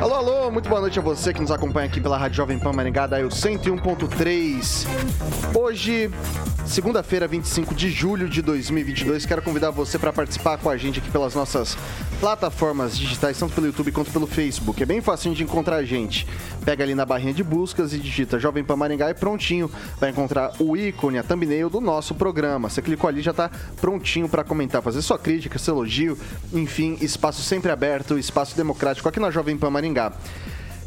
Alô, alô, muito boa noite a você que nos acompanha aqui pela Rádio Jovem Pan Maringá, da 101.3. Hoje, segunda-feira, 25 de julho de 2022, quero convidar você para participar com a gente aqui pelas nossas plataformas digitais, tanto pelo YouTube quanto pelo Facebook. É bem fácil de encontrar a gente. Pega ali na barrinha de buscas e digita Jovem Pan Maringá e prontinho vai encontrar o ícone, a thumbnail do nosso programa. Você clicou ali já está prontinho para comentar, fazer sua crítica, seu elogio, enfim, espaço sempre aberto, espaço democrático aqui na Jovem Pan Maringá.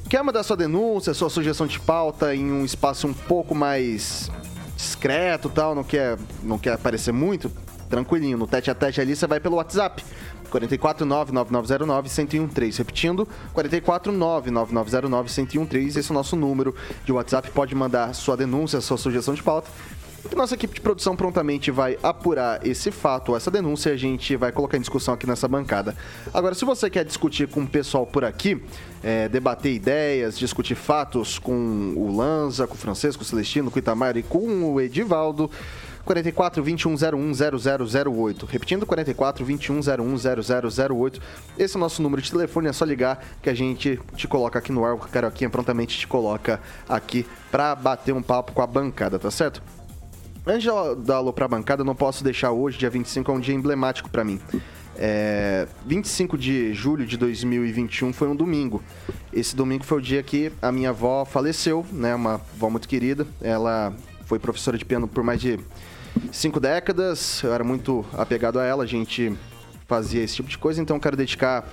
Quer mandar sua denúncia, sua sugestão de pauta em um espaço um pouco mais discreto, tal, não quer, não quer aparecer muito? Tranquilinho, no tete a tete ali você vai pelo WhatsApp 449-9909-1013. Repetindo, 449-9909-1013. Esse é o nosso número de WhatsApp. Pode mandar sua denúncia, sua sugestão de pauta. Nossa equipe de produção prontamente vai apurar esse fato, essa denúncia, a gente vai colocar em discussão aqui nessa bancada. Agora, se você quer discutir com o pessoal por aqui, é, debater ideias, discutir fatos com o Lanza, com o Francisco, com o Celestino, com o Itamar e com o Edivaldo, 44 2101 0008. Repetindo, 44 2101 0008. Esse é o nosso número de telefone, é só ligar que a gente te coloca aqui no ar. O Caroquinha prontamente te coloca aqui para bater um papo com a bancada, tá certo? Antes de dar alô pra bancada, não posso deixar hoje, dia 25, é um dia emblemático para mim. É, 25 de julho de 2021 foi um domingo. Esse domingo foi o dia que a minha avó faleceu, né? Uma avó muito querida. Ela foi professora de piano por mais de cinco décadas, eu era muito apegado a ela, a gente fazia esse tipo de coisa, então quero dedicar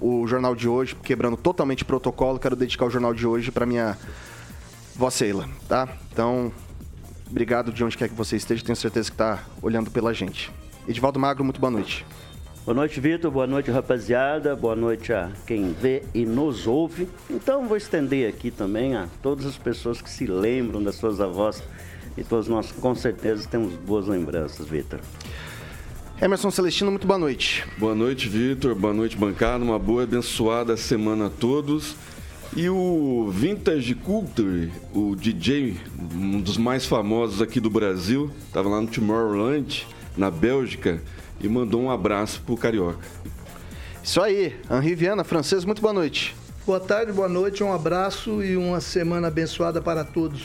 o jornal de hoje, quebrando totalmente protocolo, quero dedicar o jornal de hoje para minha vó Seila, tá? Então, obrigado de onde quer que você esteja, tenho certeza que está olhando pela gente. Edivaldo Magro, muito boa noite. Boa noite, Vitor. Boa noite, rapaziada. Boa noite a quem vê e nos ouve. Então, vou estender aqui também a todas as pessoas que se lembram das suas avós e todos nós, com certeza, temos boas lembranças, Vitor. Emerson Celestino, muito boa noite. Boa noite, Vitor. Boa noite, bancada. Uma boa e abençoada semana a todos. E o Vintage Culture, o DJ, um dos mais famosos aqui do Brasil, estava lá no Tomorrowland, na Bélgica, e mandou um abraço pro Carioca. Isso aí, Henri Viana, francês, muito boa noite. Boa tarde, boa noite, um abraço e uma semana abençoada para todos.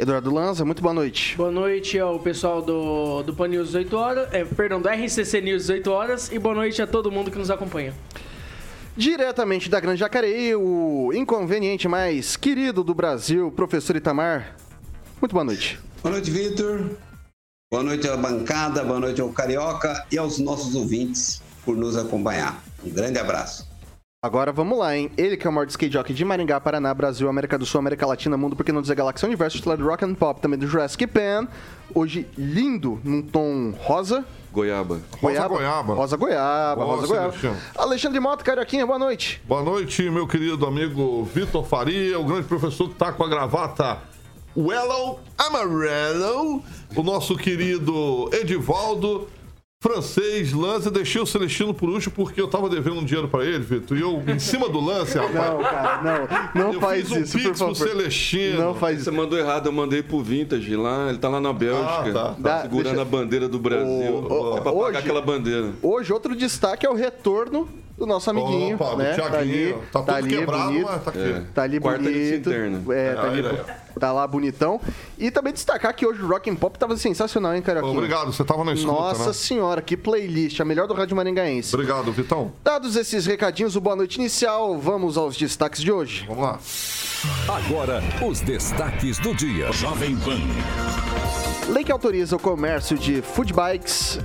Eduardo Lanza, muito boa noite. Boa noite ao pessoal do, do Pan News 18 horas, é, perdão, do RCC News 18 horas e boa noite a todo mundo que nos acompanha. Diretamente da Grande Jacareí, o inconveniente mais querido do Brasil, professor Itamar. Muito boa noite. Boa noite, Vitor. Boa noite à bancada, boa noite ao Carioca e aos nossos ouvintes por nos acompanhar. Um grande abraço. Agora vamos lá, hein? Ele que é o maior skate jockey de Maringá, Paraná, Brasil, América do Sul, América Latina, Mundo, porque não dizer Galáxia Universo, titular do Rock and Pop, também do Jurassic Pan. Hoje lindo, num tom rosa. Goiaba. Goiaba. Rosa Goiaba. Rosa Goiaba, Rosa Goiaba. Alexandre. Alexandre Mota, Carioquinha, boa noite. Boa noite, meu querido amigo Vitor Faria, o grande professor que tá com a gravata Yellow Amarelo, o nosso querido Edivaldo francês, lance, deixei o Celestino por último porque eu tava devendo um dinheiro pra ele, Vitor. E eu, em cima do lance, rapaz. Não, cara, não. Não eu faz fiz um isso, pix por favor. pro Celestino. Não faz Você isso. mandou errado, eu mandei pro Vintage lá, ele tá lá na Bélgica, Ah, tá. Dá- segurando deixa- a bandeira do Brasil. O- o- é pra hoje- pagar aquela bandeira. Hoje, outro destaque é o retorno do nosso amiguinho. Opa, do né? Thiaguinho. tá ali, Tá todo ali quebrado, bonito. mas tá aqui. É. Tá ali Quarta bonito. É, tá, É, ali- aí. tá lá bonitão. E também destacar que hoje o Rock and Pop tava sensacional, hein, Carioquinha? Obrigado, você tava na escuta, Nossa né? senhora, que playlist, a melhor do Rádio Maringaense. Obrigado, Vitão. Dados esses recadinhos, o boa noite inicial, vamos aos destaques de hoje. Vamos lá. Agora, os destaques do dia. Jovem Pan. Lei que autoriza o comércio de food bikes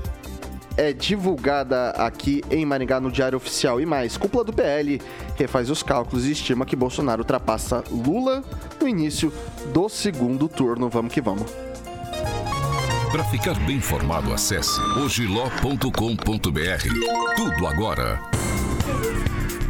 é divulgada aqui em Maringá no Diário Oficial. E mais, cúpula do PL refaz os cálculos e estima que Bolsonaro ultrapassa Lula no início do segundo turno. Vamos que vamos. Para ficar bem informado, acesse ogiló.com.br. Tudo agora.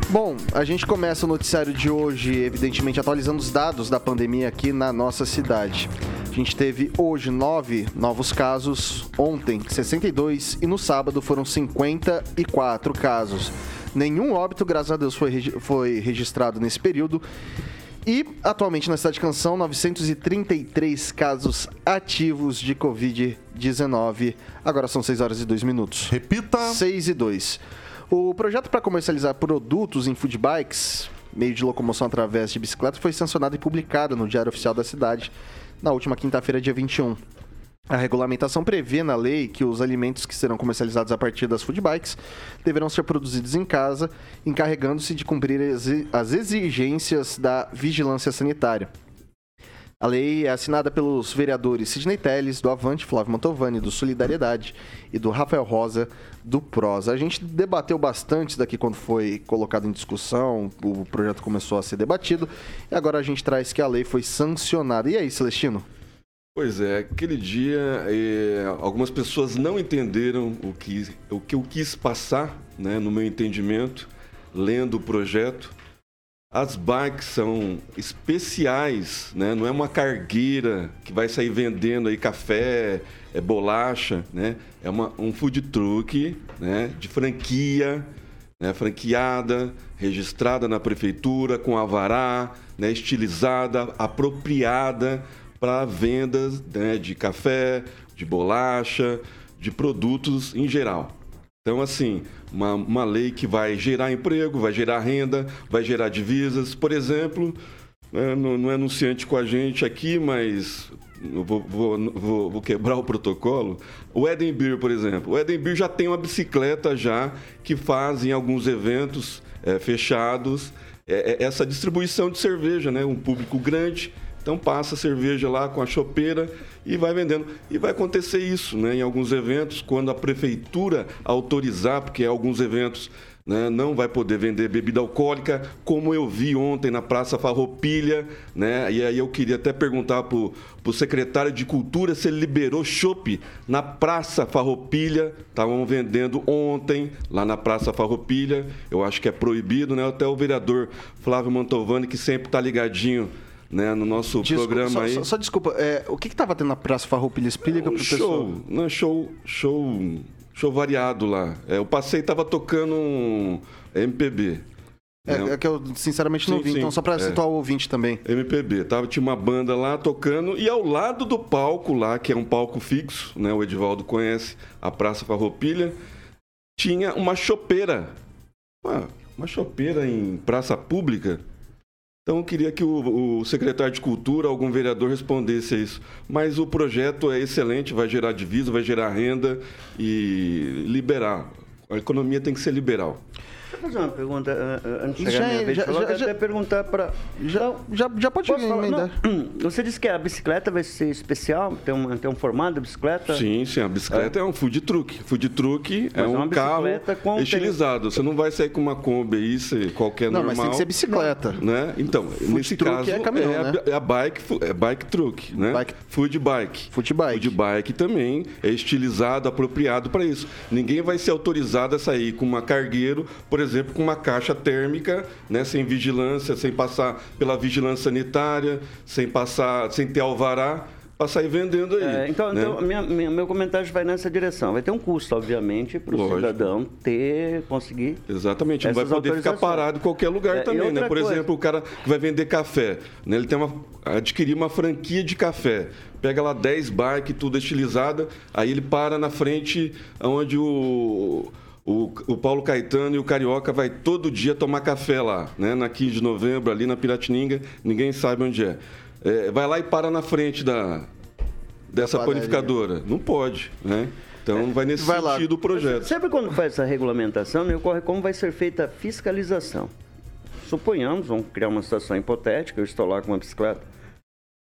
Bom, a gente começa o noticiário de hoje, evidentemente, atualizando os dados da pandemia aqui na nossa cidade. A gente teve hoje nove novos casos, ontem 62 e no sábado foram 54 casos. Nenhum óbito, graças a Deus, foi, foi registrado nesse período. E atualmente na cidade de Canção, 933 casos ativos de Covid-19. Agora são 6 horas e 2 minutos. Repita. 6 e 2. O projeto para comercializar produtos em food bikes, meio de locomoção através de bicicleta, foi sancionado e publicado no Diário Oficial da cidade na última quinta-feira, dia 21. A regulamentação prevê na lei que os alimentos que serão comercializados a partir das food bikes deverão ser produzidos em casa, encarregando-se de cumprir as exigências da vigilância sanitária. A lei é assinada pelos vereadores Sidney Telles, do Avante, Flávio Mantovani, do Solidariedade e do Rafael Rosa, do PROS. A gente debateu bastante daqui quando foi colocado em discussão, o projeto começou a ser debatido, e agora a gente traz que a lei foi sancionada. E aí, Celestino? Pois é, aquele dia eh, algumas pessoas não entenderam o que, o que eu quis passar, né, no meu entendimento, lendo o projeto. As bikes são especiais, né? não é uma cargueira que vai sair vendendo aí café, é bolacha, né? é uma, um food truck né? de franquia, né, franqueada, registrada na prefeitura, com avará, né, estilizada, apropriada para vendas né, de café, de bolacha, de produtos em geral. Então, assim, uma, uma lei que vai gerar emprego, vai gerar renda, vai gerar divisas. Por exemplo, né, não, não é anunciante com a gente aqui, mas vou, vou- vou- vou quebrar o protocolo. O Beer, por exemplo. O Beer já tem uma bicicleta já que faz em alguns eventos eh, fechados eh, eh, essa distribuição de cerveja, né? Um público grande. Então passa a cerveja lá com a chopeira e vai vendendo. E vai acontecer isso né, em alguns eventos, quando a prefeitura autorizar, porque alguns eventos né, não vai poder vender bebida alcoólica, como eu vi ontem na Praça Farroupilha, né? E aí eu queria até perguntar para o secretário de Cultura se ele liberou chopp na Praça Farroupilha. Estavam vendendo ontem lá na Praça Farroupilha. Eu acho que é proibido, né? Até o vereador Flávio Mantovani, que sempre está ligadinho né, no nosso Desculpa, programa só, aí. Só, só desculpa, é, o que estava tendo na Praça Farroupilha? Explica pro Um pessoal. show, não, show, show, show variado lá. É, eu passei e tava tocando um MPB. É, né? é que eu sinceramente não Sim, vi, sim, então só para é. situar o ouvinte também. MPB. Tava, tinha uma banda lá tocando e ao lado do palco lá, que é um palco fixo, né? O Edivaldo conhece, a Praça Farroupilha, tinha uma chopeira. Uma, uma chopeira em praça pública. Então eu queria que o, o secretário de Cultura, algum vereador respondesse a isso. Mas o projeto é excelente, vai gerar divisa, vai gerar renda e liberar. A economia tem que ser liberal. Deixa eu fazer uma pergunta ah, ah, antes de Já chegar é, minha vez. já- de já- já- até perguntar para... Já, já, já pode emendar. Não. Você disse que a bicicleta vai ser especial, tem, uma, tem um formato da bicicleta? Sim, sim, a bicicleta é, um food truck. Food truck é Mas é um uma carro estilizado. Você não vai sair com uma Kombi aí, se qualquer Não, normal. mas tem que ser bicicleta. Né? Então, nesse truck caso, é caminhão, é, a, né? é a bike, é bike truck, né? Bike- Food bike. Food bike. Food bike também é estilizado, apropriado para isso. Ninguém vai ser autorizado a sair com uma cargueiro, por exemplo, com uma caixa térmica, né, sem vigilância, sem passar pela vigilância sanitária, sem passar, sem ter alvará, para sair vendendo aí. É, então, né? então minha- minha- meu comentário vai nessa direção. Vai ter um custo, obviamente, para o cidadão ter, conseguir. Exatamente, não vai poder ficar parado em qualquer lugar É, também, né? Por coisa- exemplo, o cara que vai vender café, né? ele tem uma adquirir uma franquia de café. Pega lá 10 bikes, tudo estilizada, aí ele para na frente onde o o, o Paulo Caetano e o Carioca vai todo dia tomar café lá, né? Na 15 de novembro, ali na Piratininga, ninguém sabe onde é. É, vai lá e para na frente da dessa Padaria. panificadora. Não pode, né? Então vai nesse Vai lá. sentido o projeto. Sempre quando faz essa regulamentação, me ocorre como vai ser feita a fiscalização. Suponhamos, vamos criar uma situação hipotética, eu estou lá com uma bicicleta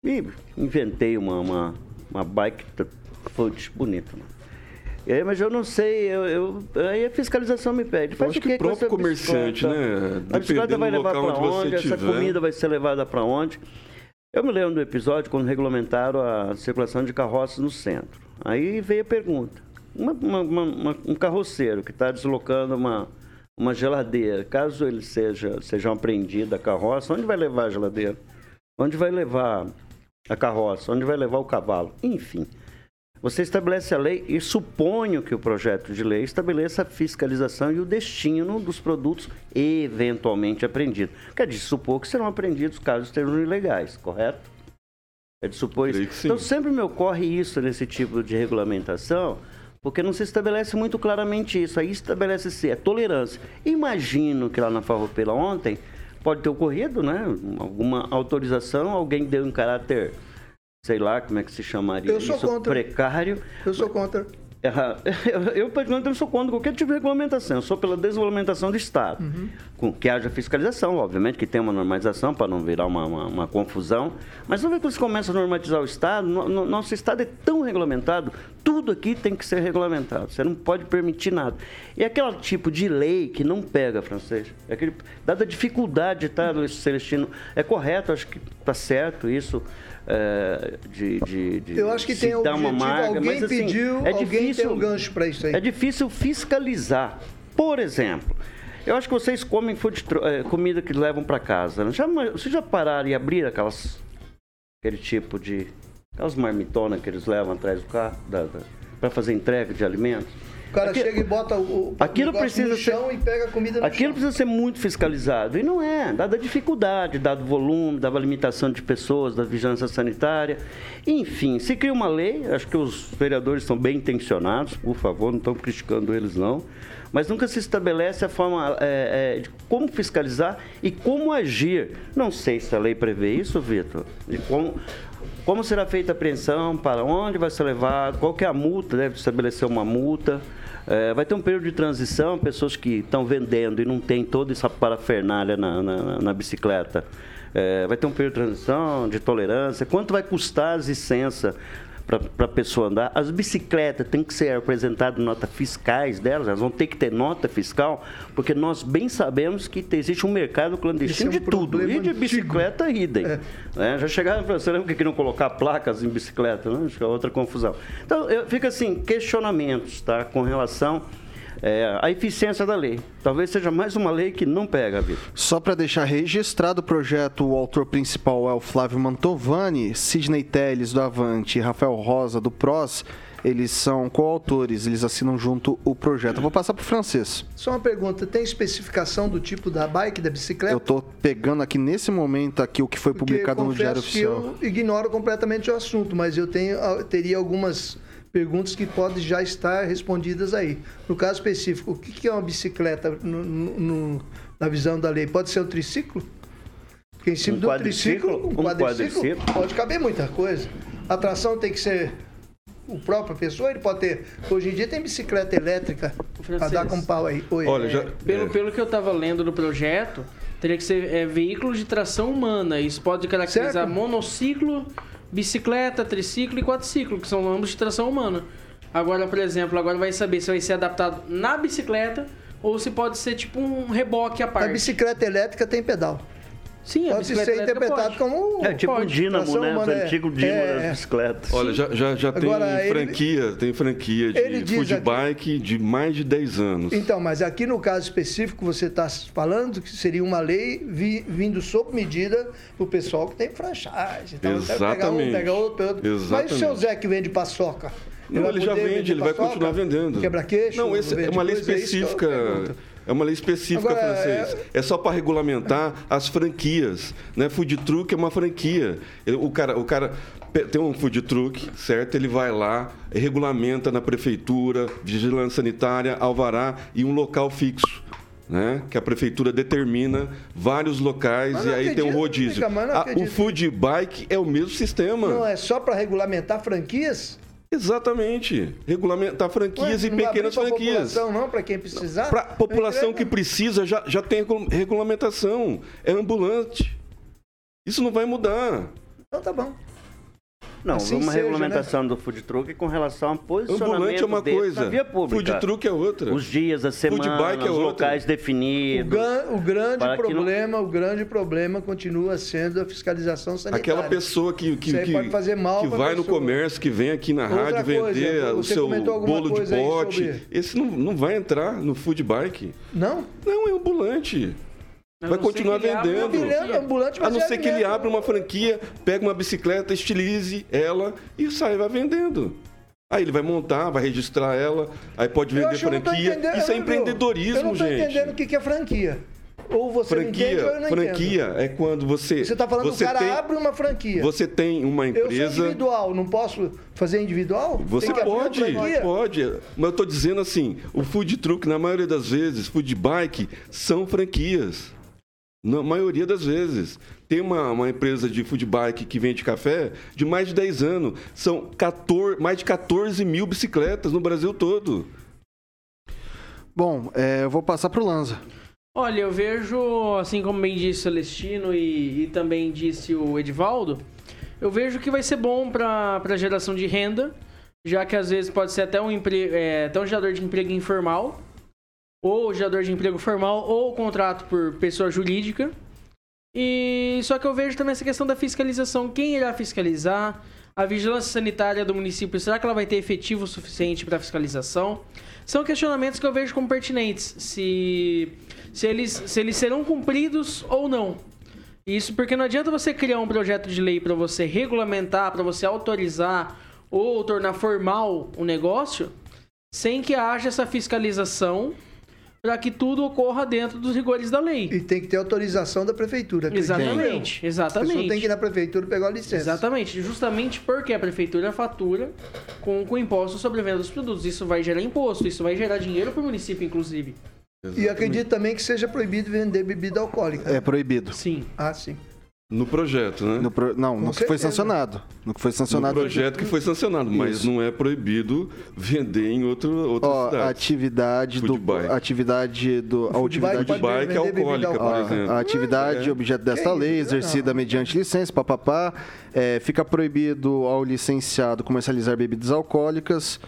e inventei uma, uma, uma bike t- foot bonita. né? É, mas eu não sei, eu, eu- aí a fiscalização me pede. Faz acho o que quê o próprio comerciante, né, A bicicleta vai levar para onde onde? Essa tiver. comida vai ser levada para onde? Eu me lembro do episódio quando regulamentaram a circulação de carroças no centro. Aí veio a pergunta. Uma- uma- uma- um carroceiro que está deslocando uma, uma geladeira, caso ele seja, seja apreendido a carroça, onde vai levar a geladeira? Onde vai levar a carroça? Onde vai levar o cavalo? Enfim. Você estabelece a lei e suponho que o projeto de lei estabeleça a fiscalização e o destino dos produtos eventualmente apreendidos. Quer dizer, supor que serão apreendidos caso estejam ilegais, correto? É de supor isso. Então sempre me ocorre isso nesse tipo de regulamentação, porque não se estabelece muito claramente isso. Aí estabelece-se a tolerância. Imagino que lá na Farroupilha ontem pode ter ocorrido, né? Alguma autorização, alguém deu em caráter, sei lá como é que se chamaria Eu sou isso, contra. precário. Eu sou contra. Erra- Eu, particularmente, não sou contra qualquer tipo de regulamentação. Eu sou pela desregulamentação do Estado. Com que haja fiscalização, obviamente, que tenha uma normalização para não virar uma, uma, uma confusão. Mas uma vez que você começa a normatizar o Estado, no- no- nosso Estado é tão regulamentado, tudo aqui tem que ser regulamentado. Você não pode permitir nada. E aquele tipo de lei que não pega, francês, é aquele, dada a dificuldade, tá, Luiz Celestino? É correto, acho que está certo isso. É, de, de, de Eu acho que tem dar uma marca, alguém mas, assim, pediu, é alguém difícil, tem um gancho para isso aí. É difícil fiscalizar. Por exemplo, eu acho que vocês comem food eh, comida que levam para casa. né? Já, vocês já pararam e abriram aquelas, aquele tipo de. aquelas marmitonas que eles levam atrás do carro para fazer entrega de alimentos? O cara Aqui- chega e bota o, Aquilo precisa no ser- chão e pega a comida no Aquilo chão. precisa ser muito fiscalizado. E não é, dada a dificuldade, dado o volume, dada a limitação de pessoas, da vigilância sanitária. Enfim, se cria uma lei, acho que os vereadores são bem intencionados, por favor, não estão criticando eles não. Mas nunca se estabelece a forma é, é, de como fiscalizar e como agir. Não sei se a lei prevê isso, Vitor. Como, como será feita a apreensão, para onde vai ser levado, qual que é a multa, deve estabelecer uma multa. É, vai ter um período de transição, pessoas que estão vendendo e não tem toda essa parafernália na, na, na bicicleta. É, vai ter um período de transição, de tolerância. Quanto vai custar as licenças para a pessoa andar? As bicicletas têm que ser apresentadas notas fiscais delas, elas vão ter que ter nota fiscal, porque nós bem sabemos que te- existe um mercado clandestino é um de tudo. E de bicicleta, idem. Né? Já chegaram para você lembra que queriam colocar placas em bicicleta, né? Acho que é outra confusão. Então, eu, fica assim, questionamentos, tá? Com relação é, à eficiência da lei. Talvez seja mais uma lei que não pega, Vitor. Só para deixar registrado o projeto, o autor principal é o Flávio Mantovani, Sidney Telles do Avante e Rafael Rosa do PROS. Eles são coautores, eles assinam junto o projeto. Eu vou passar para o francês. Só uma pergunta, tem especificação do tipo da bike, da bicicleta? Eu tô pegando aqui nesse momento aqui o que foi Porque publicado no Diário Oficial. eu ignoro completamente o assunto, mas eu tenho, ah, teria algumas perguntas que podem já estar respondidas aí. No caso específico, o que é uma bicicleta no- no- na visão da lei? Pode ser um triciclo? Porque em cima Um do quadriciclo? triciclo, Um quadriciclo? pode caber muita coisa. A tração tem que ser o própria pessoa, ele pode ter. Hoje em dia tem bicicleta elétrica para dar com pau aí. Oi. Olha, já. Pelo, é, pelo que eu tava lendo no projeto, teria que ser é, veículo de tração humana. Isso pode caracterizar Certo. monociclo, bicicleta, triciclo e quadriciclo, que são ambos de tração humana. Agora, por exemplo, agora vai saber se vai ser adaptado na bicicleta ou se pode ser tipo um reboque à A parte. bicicleta elétrica tem pedal. Sim, a Pode bicicleta ser elétrica interpretado pode. como. É tipo um pode, dínamo, né? humana, o é. antigo dínamo É, das é. bicicletas. Olha, já, já, já tem Agora, ele- franquia, tem franquia de Ele food aqui- bike de mais de 10 anos. Então, mas aqui no caso específico você está falando que seria uma lei vi- vindo sob medida para o pessoal que tem franchise. Então, quer pegar um, Exatamente. pega outro, pega outro. Mas o seu Exatamente. Zé que vende paçoca? Não, vai ele já vende, ele vai continuar vendendo. Quebra-queixo? Não, esse é vende uma lei coisa? É É uma lei específica, Agora, francês. É só para regulamentar as franquias. Né? Food truck é uma franquia. Ele- O cara, o cara tem um food truck, certo? Ele vai lá, regulamenta na prefeitura, vigilância sanitária, alvará e um local fixo. Né? Que a prefeitura determina vários locais e aí tem um acredito, rodízio. Não Ah, o acredito. food bike é o mesmo sistema. Não é só para regulamentar franquias? Exatamente. Regulamentar franquias Ué, e pequenas franquias. população, não, para quem precisar? Para a população que precisa já, já tem regu- regulamentação. É ambulante. Isso não vai mudar. Então tá bom. Não, Assim uma seja, regulamentação do food truck com relação ao posicionamento Ambulante é uma coisa, via pública. food truck é outra. Os dias da semana, é os outra. locais O, definidos. gan- o grande que não- problema, o grande problema continua sendo a fiscalização sanitária. Aquela pessoa que, que, que, pode fazer mal que vai no pessoa. comércio, que vem aqui na Outra rádio coisa, vender o seu bolo de pote, sobre- esse não, não vai entrar no food bike. Não? Não, é ambulante. Vai continuar vendendo. franquia. ambulante, A não é ser que ele abra uma franquia, pega uma bicicleta, estilize ela e sai vai vendendo. Aí ele vai montar, vai registrar ela, aí pode vender franquia. Isso é empreendedorismo, Eu não tô gente. entendendo o que que é franquia. Ou você não entende, ou eu Franquia, não franquia é quando você Você está falando você que o cara tem, abre uma franquia. você tem uma Eu sou empresa individual, não posso fazer individual? Você pode, franquia? pode. Mas eu tô dizendo assim, o food truck, na maioria das vezes, food bike, são franquias. Na maioria das vezes. Tem uma, uma empresa de food bike que vende café de mais de 10 anos. São 14, mais de 14 mil bicicletas no Brasil todo. Bom, é, eu vou passar pro Lanza. Olha, eu vejo, assim como bem disse o Celestino e, e também disse o Edivaldo, eu vejo que vai ser bom para a geração de renda, já que às vezes pode ser até um, empre... é, até um gerador de emprego informal, ou gerador de emprego formal, ou contrato por pessoa jurídica. E só que eu vejo também essa questão da fiscalização. Quem irá fiscalizar? A vigilância sanitária do município, será que ela vai ter efetivo suficiente para fiscalização? São questionamentos que eu vejo como pertinentes. Se, se, eles, se eles serão cumpridos ou não. Isso porque não adianta você criar um projeto de lei para você regulamentar, para você autorizar ou tornar formal o negócio, sem que haja essa fiscalização para que tudo ocorra dentro dos rigores da lei. E tem que ter autorização da prefeitura. acredito eu. Exatamente, A pessoa exatamente. tem que ir na prefeitura pegar a licença. Exatamente, justamente porque a prefeitura fatura com, com imposto sobre a venda dos produtos. Isso vai gerar imposto, isso vai gerar dinheiro para o município, inclusive. E acredito também que seja proibido vender bebida alcoólica. É proibido. Sim. Ah, sim. No projeto, né? No pro- Não, no que foi sancionado. No que foi No sancionado. projeto que foi sancionado, mas Isso. não é proibido vender em outro, outra a cidade. atividade Food do. bike. Atividade do. A bike atividade bike bebida alcoólica, por alcoólica. exemplo. A atividade É. objeto desta Que lei, não. exercida mediante licença, papapá, é, fica proibido ao licenciado comercializar bebidas alcoólicas,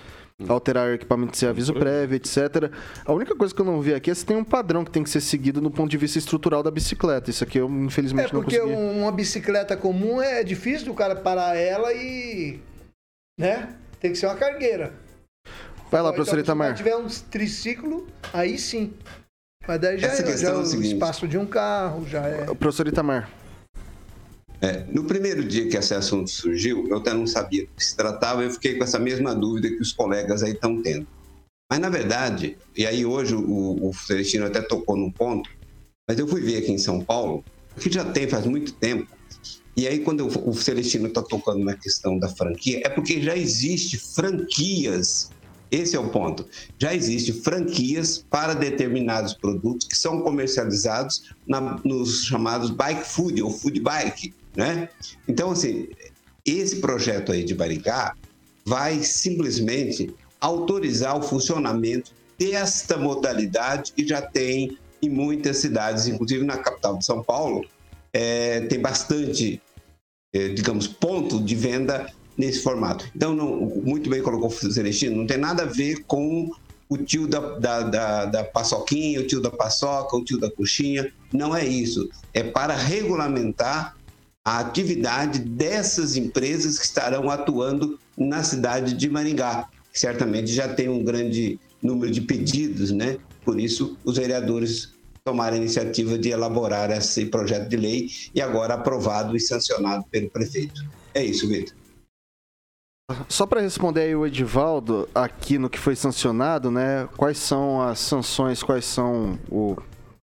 alterar equipamento sem aviso prévio, etc. A única coisa que eu não vi aqui é se tem um padrão que tem que ser seguido no ponto de vista estrutural da bicicleta. Isso aqui eu, É infelizmente, não porque consegui. uma bicicleta comum é difícil do cara parar ela e. né? Tem que ser uma cargueira. Vai lá, Então, professor Se o Itamar. cara tiver um triciclo, aí sim. Mas daí já Essa é, já é é o seguinte. espaço de um carro, já é. Professor Itamar. É, no primeiro dia que esse assunto surgiu, eu até não sabia do que se tratava, eu fiquei com essa mesma dúvida que os colegas aí estão tendo. Mas, na verdade, e aí hoje o, o Celestino até tocou num ponto, mas eu fui ver aqui em São Paulo, que já tem faz muito tempo, e aí quando o Celestino está tocando na questão da franquia, é porque já existe franquias, esse é o ponto, já existe franquias para determinados produtos que são comercializados na- nos chamados bike food ou food bike, né? Então, assim, esse projeto aí de Baricá vai simplesmente autorizar o funcionamento desta modalidade que já tem em muitas cidades, inclusive na capital de São Paulo, é, tem bastante, é, digamos, ponto de venda nesse formato. Então, não- muito bem colocou o Celestino, não tem nada a ver com o tio da, da, da, da paçoquinha, o tio da paçoca, o tio da coxinha. Não é isso. É para regulamentar a atividade dessas empresas que estarão atuando na cidade de Maringá. que Certamente já tem um grande número de pedidos, né? Por isso, os vereadores tomaram a iniciativa de elaborar esse projeto de lei e agora aprovado e sancionado pelo prefeito. É isso, Vitor. Só para responder aí o Edivaldo, aqui no que foi sancionado, né? Quais são as sanções, quais são o,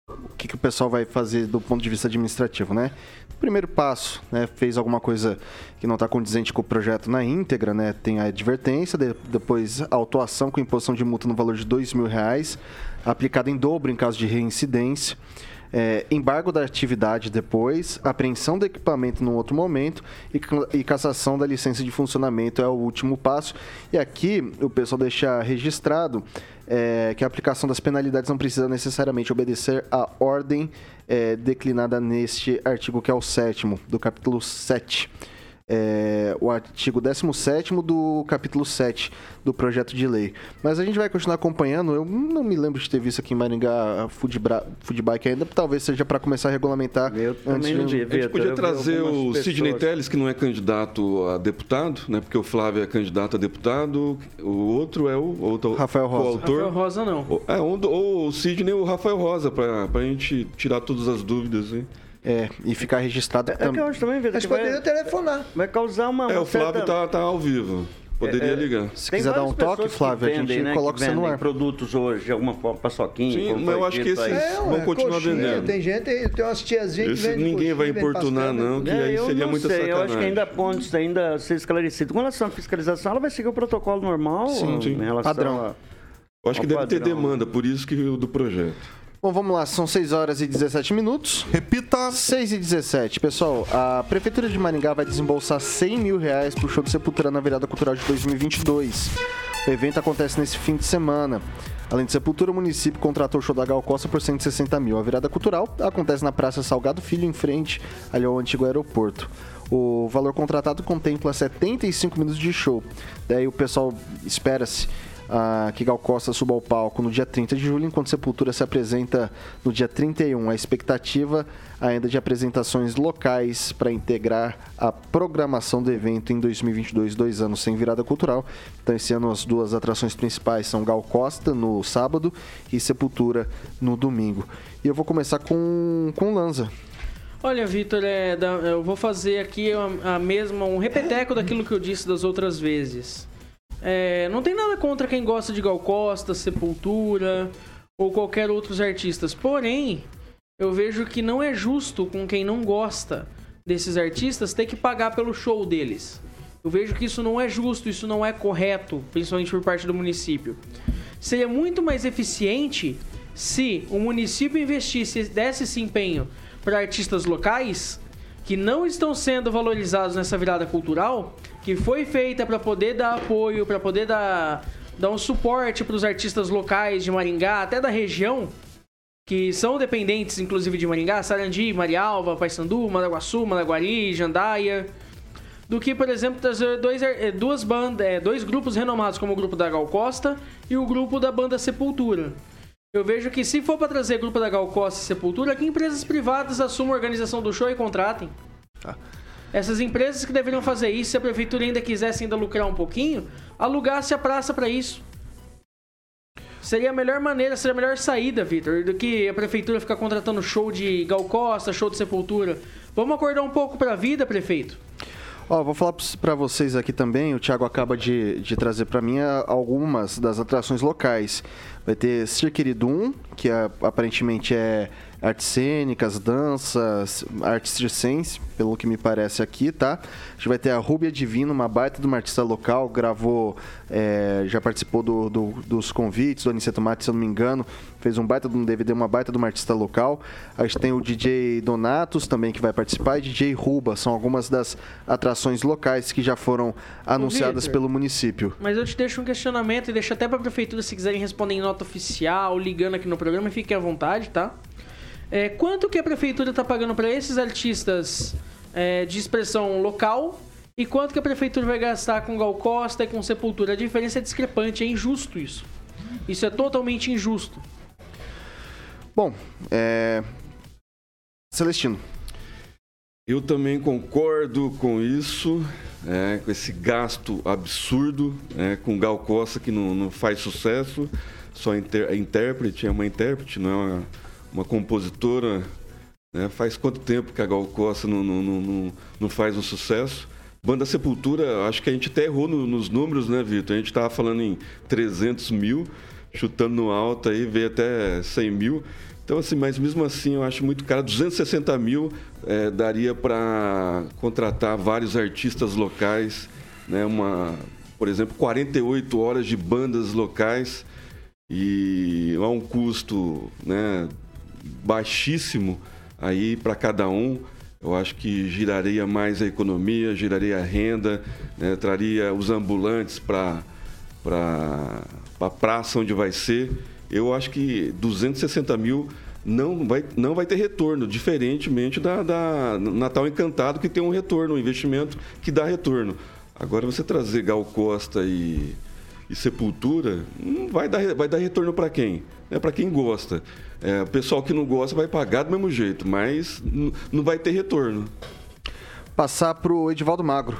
o que, que o pessoal vai fazer do ponto de vista administrativo, né? Primeiro passo, né? Fez alguma coisa que não está condizente com o projeto na íntegra, né? Tem a advertência, de- depois a autuação com imposição de multa no valor de dois mil reais, aplicada em dobro em caso de reincidência. É, embargo da atividade depois, apreensão do equipamento num outro momento e, e cassação da licença de funcionamento é o último passo. E aqui o pessoal deixa registrado é, que a aplicação das penalidades não precisa necessariamente obedecer à ordem é, declinada neste artigo, que é o sétimo do capítulo 7. É, o artigo 17 do capítulo 7 do projeto de lei. Mas a gente vai continuar acompanhando. Eu não me lembro de ter visto aqui em Maringá Foodbike ainda. Talvez seja para começar a regulamentar. Eu também não vi. A gente podia trazer o pessoas. Sidney Telles, que não é candidato a deputado, né? Porque o Flávio é candidato a deputado, o outro é o outro, Rafael Rosa. coautor. Rafael Rosa não. Ou- É, um do- ou o Sidney ou o Rafael Rosa, pra, pra gente tirar todas as dúvidas. Hein? É, e ficar registrado É que eu acho também, Vitor, Mas que vai, poderia telefonar. vai causar uma. É, o Flávio certa- tá, tá ao vivo. Poderia É, é, ligar. Se quiser dar um toque, Flávio, a gente vendem, né, coloca você no vendem ar. produtos hoje, de alguma forma, paçoquinha. Sim, mas eu acho que esses- Vão ué, continuar coxinha, vendendo. Tem gente, tem, tem umas tiazinhas que vendem ninguém vai coxinha, vende importunar, pastel, não, que É, aí seria muita sei, eu acho que sacanagem. ainda pode isso ainda ser esclarecido. Com relação à fiscalização, ela vai seguir o protocolo normal Sim, sim. em relação Padrão. a- Eu acho que deve ter demanda, por isso que o do projeto. Bom, vamos lá, são 6 horas e 17 minutos. Repita. 6 e 17. Pessoal, a Prefeitura de Maringá vai desembolsar 100 mil reais pro show do Sepultura na virada cultural de 2022. O evento acontece nesse fim de semana. Além de Sepultura, o município contratou o show da Gal Costa por 160 mil. A virada cultural acontece na Praça Salgado Filho, em frente ali ao antigo aeroporto. O valor contratado contempla 75 minutos de show. Daí o pessoal espera-se que Gal Costa suba ao palco no dia 30 de julho, enquanto Sepultura se apresenta no dia 31. A expectativa ainda de apresentações locais para integrar a programação do evento em 2022, dois anos sem virada cultural. Então, esse ano, as duas atrações principais são Gal Costa no sábado e Sepultura no domingo. E eu vou começar com, com Lanza. Olha, Vitor, é, eu vou fazer aqui a, a mesma, um repeteco daquilo que eu disse das outras vezes. É, não tem nada contra quem gosta de Gal Costa, Sepultura ou qualquer outros artistas. Porém, eu vejo que não é justo com quem não gosta desses artistas ter que pagar pelo show deles. Eu vejo que isso não é justo, isso não é correto, principalmente por parte do município. Seria muito mais eficiente se o município investisse, desse esse empenho para artistas locais que não estão sendo valorizados nessa virada cultural, que foi feita para poder dar apoio, para poder dar, dar um suporte para os artistas locais de Maringá, até da região, que são dependentes, inclusive, de Maringá, Sarandi, Marialva, Paysandu, Maraguaçu, Maraguari, Jandaia, do que, por exemplo, trazer dois, eh, duas bandas, eh, dois grupos renomados, como o grupo da Gal Costa e o grupo da banda Sepultura. Eu vejo que se for para trazer grupo da Gal Costa e Sepultura, que empresas privadas assumam a organização do show e contratem. Essas empresas que deveriam fazer isso, se a prefeitura ainda quisesse ainda lucrar um pouquinho, alugasse a praça para isso. Seria a melhor maneira, seria a melhor saída, Vitor, do que a prefeitura ficar contratando show de Gal Costa, show de Sepultura. Vamos acordar um pouco pra vida, prefeito. Ó, vou falar para vocês aqui também, o Thiago acaba de, de trazer para mim a- algumas das atrações locais. Vai ter Cirqueridum, que é- aparentemente é artes cênicas, danças, artes circense, pelo que me parece aqui, tá? A gente vai ter a Rúbia Divino, uma baita de uma artista local, gravou, é, já participou do- do- dos convites do Aniceto Mate, se eu não me engano, fez um baita de um DVD, uma baita de uma artista local. A gente tem o DJ Donatos também que vai participar e DJ Ruba, são algumas das atrações locais que já foram anunciadas Vitor. pelo município. Mas eu te deixo um questionamento e deixo até pra prefeitura se quiserem responder em nota oficial, ligando aqui no programa, fiquem à vontade, tá? É, quanto que a prefeitura tá pagando pra esses artistas é, de expressão local e quanto que a prefeitura vai gastar com Gal Costa e com Sepultura? A diferença é discrepante, é injusto isso. Isso é totalmente injusto. Bom, é... Celestino. Eu também concordo com isso, é, com esse gasto absurdo, é, com Gal Costa que não, não faz sucesso, só inter, é intérprete, é uma intérprete, não é uma, uma compositora. né? Faz quanto tempo que a Gal Costa não, não, não, não, faz um sucesso? Banda Sepultura, acho que a gente até errou no- nos números, né, Vitor? A gente estava falando em 300 mil, chutando no alto aí, veio até 100 mil. Então, assim, mas mesmo assim eu acho muito caro. 260 mil eh, daria para contratar vários artistas locais, né? Uma, por exemplo, 48 horas de bandas locais e a um custo né, baixíssimo aí para cada um. Eu acho que giraria mais a economia, giraria a renda, né, traria os ambulantes para para a praça onde vai ser. Eu acho que 260 mil não vai, não vai ter retorno, diferentemente da, da Natal Encantado, que tem um retorno, um investimento que dá retorno. Agora, você trazer Gal Costa e, e Sepultura, não vai dar, vai dar retorno para quem? É para quem gosta. É, o pessoal que não gosta vai pagar do mesmo jeito, mas não vai ter retorno. Passar pro Edivaldo Magro.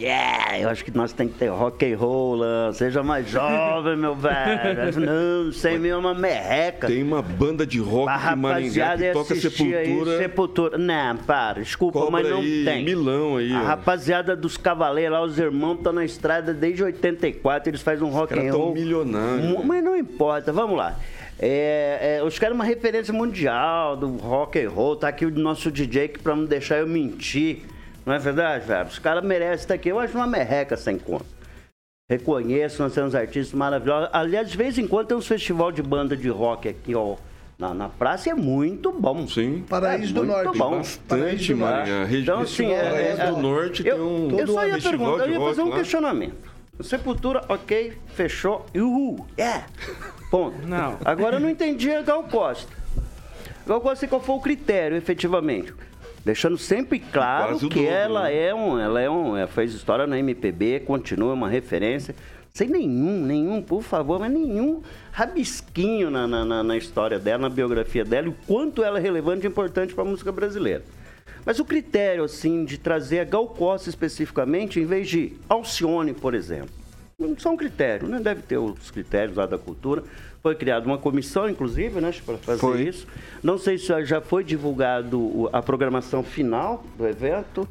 Yeah, eu acho que nós temos que ter rock and roll, seja mais jovem, meu velho. Não, sem mil é uma merreca. Tem uma banda de rock de Maringá que toca Sepultura. Aí, sepultura. Não, para, desculpa, Cobra mas não aí, tem. Milão aí, A ó. rapaziada dos Cavaleiros lá, os irmãos estão na estrada desde 84, eles fazem um rock and tão roll. milionários. Mu- Mas não importa, vamos lá. É, é, os caras uma referência mundial do rock and roll, tá aqui o nosso DJ que pra não deixar eu mentir. Não é verdade, velho? Os caras merecem estar aqui. Eu acho uma merreca sem conta. Reconheço, nós temos artistas maravilhosos. Aliás, de vez em quando tem uns festival de banda de rock aqui, ó. Na, na praça e é muito bom. Sim. Paraíso do muito Norte. bom. Bastante, do. Regi- Então, assim, é, Paraíso é, do Norte eu, tem um eu só ia perguntar, eu ia fazer um lá. questionamento. Sepultura, ok, fechou, uhul, yeah, ponto. Não. Agora eu não entendi a Gal Costa. Gal Costa, qual foi o critério, efetivamente? Deixando sempre claro Quase que dobro, ela né? é um, ela é um, ela fez história na MPB, continua uma referência, sem nenhum, nenhum, por favor, mas nenhum rabisquinho na, na, na- na história dela, na biografia dela, e o quanto ela é relevante e importante para a música brasileira. Mas o critério, assim, de trazer a Gal Costa especificamente, em vez de Alcione, por exemplo, não são critérios, né? Deve ter os critérios lá da cultura. Foi criada uma comissão, inclusive, né, para fazer Foi. isso. Não sei se já foi divulgado a programação final do evento.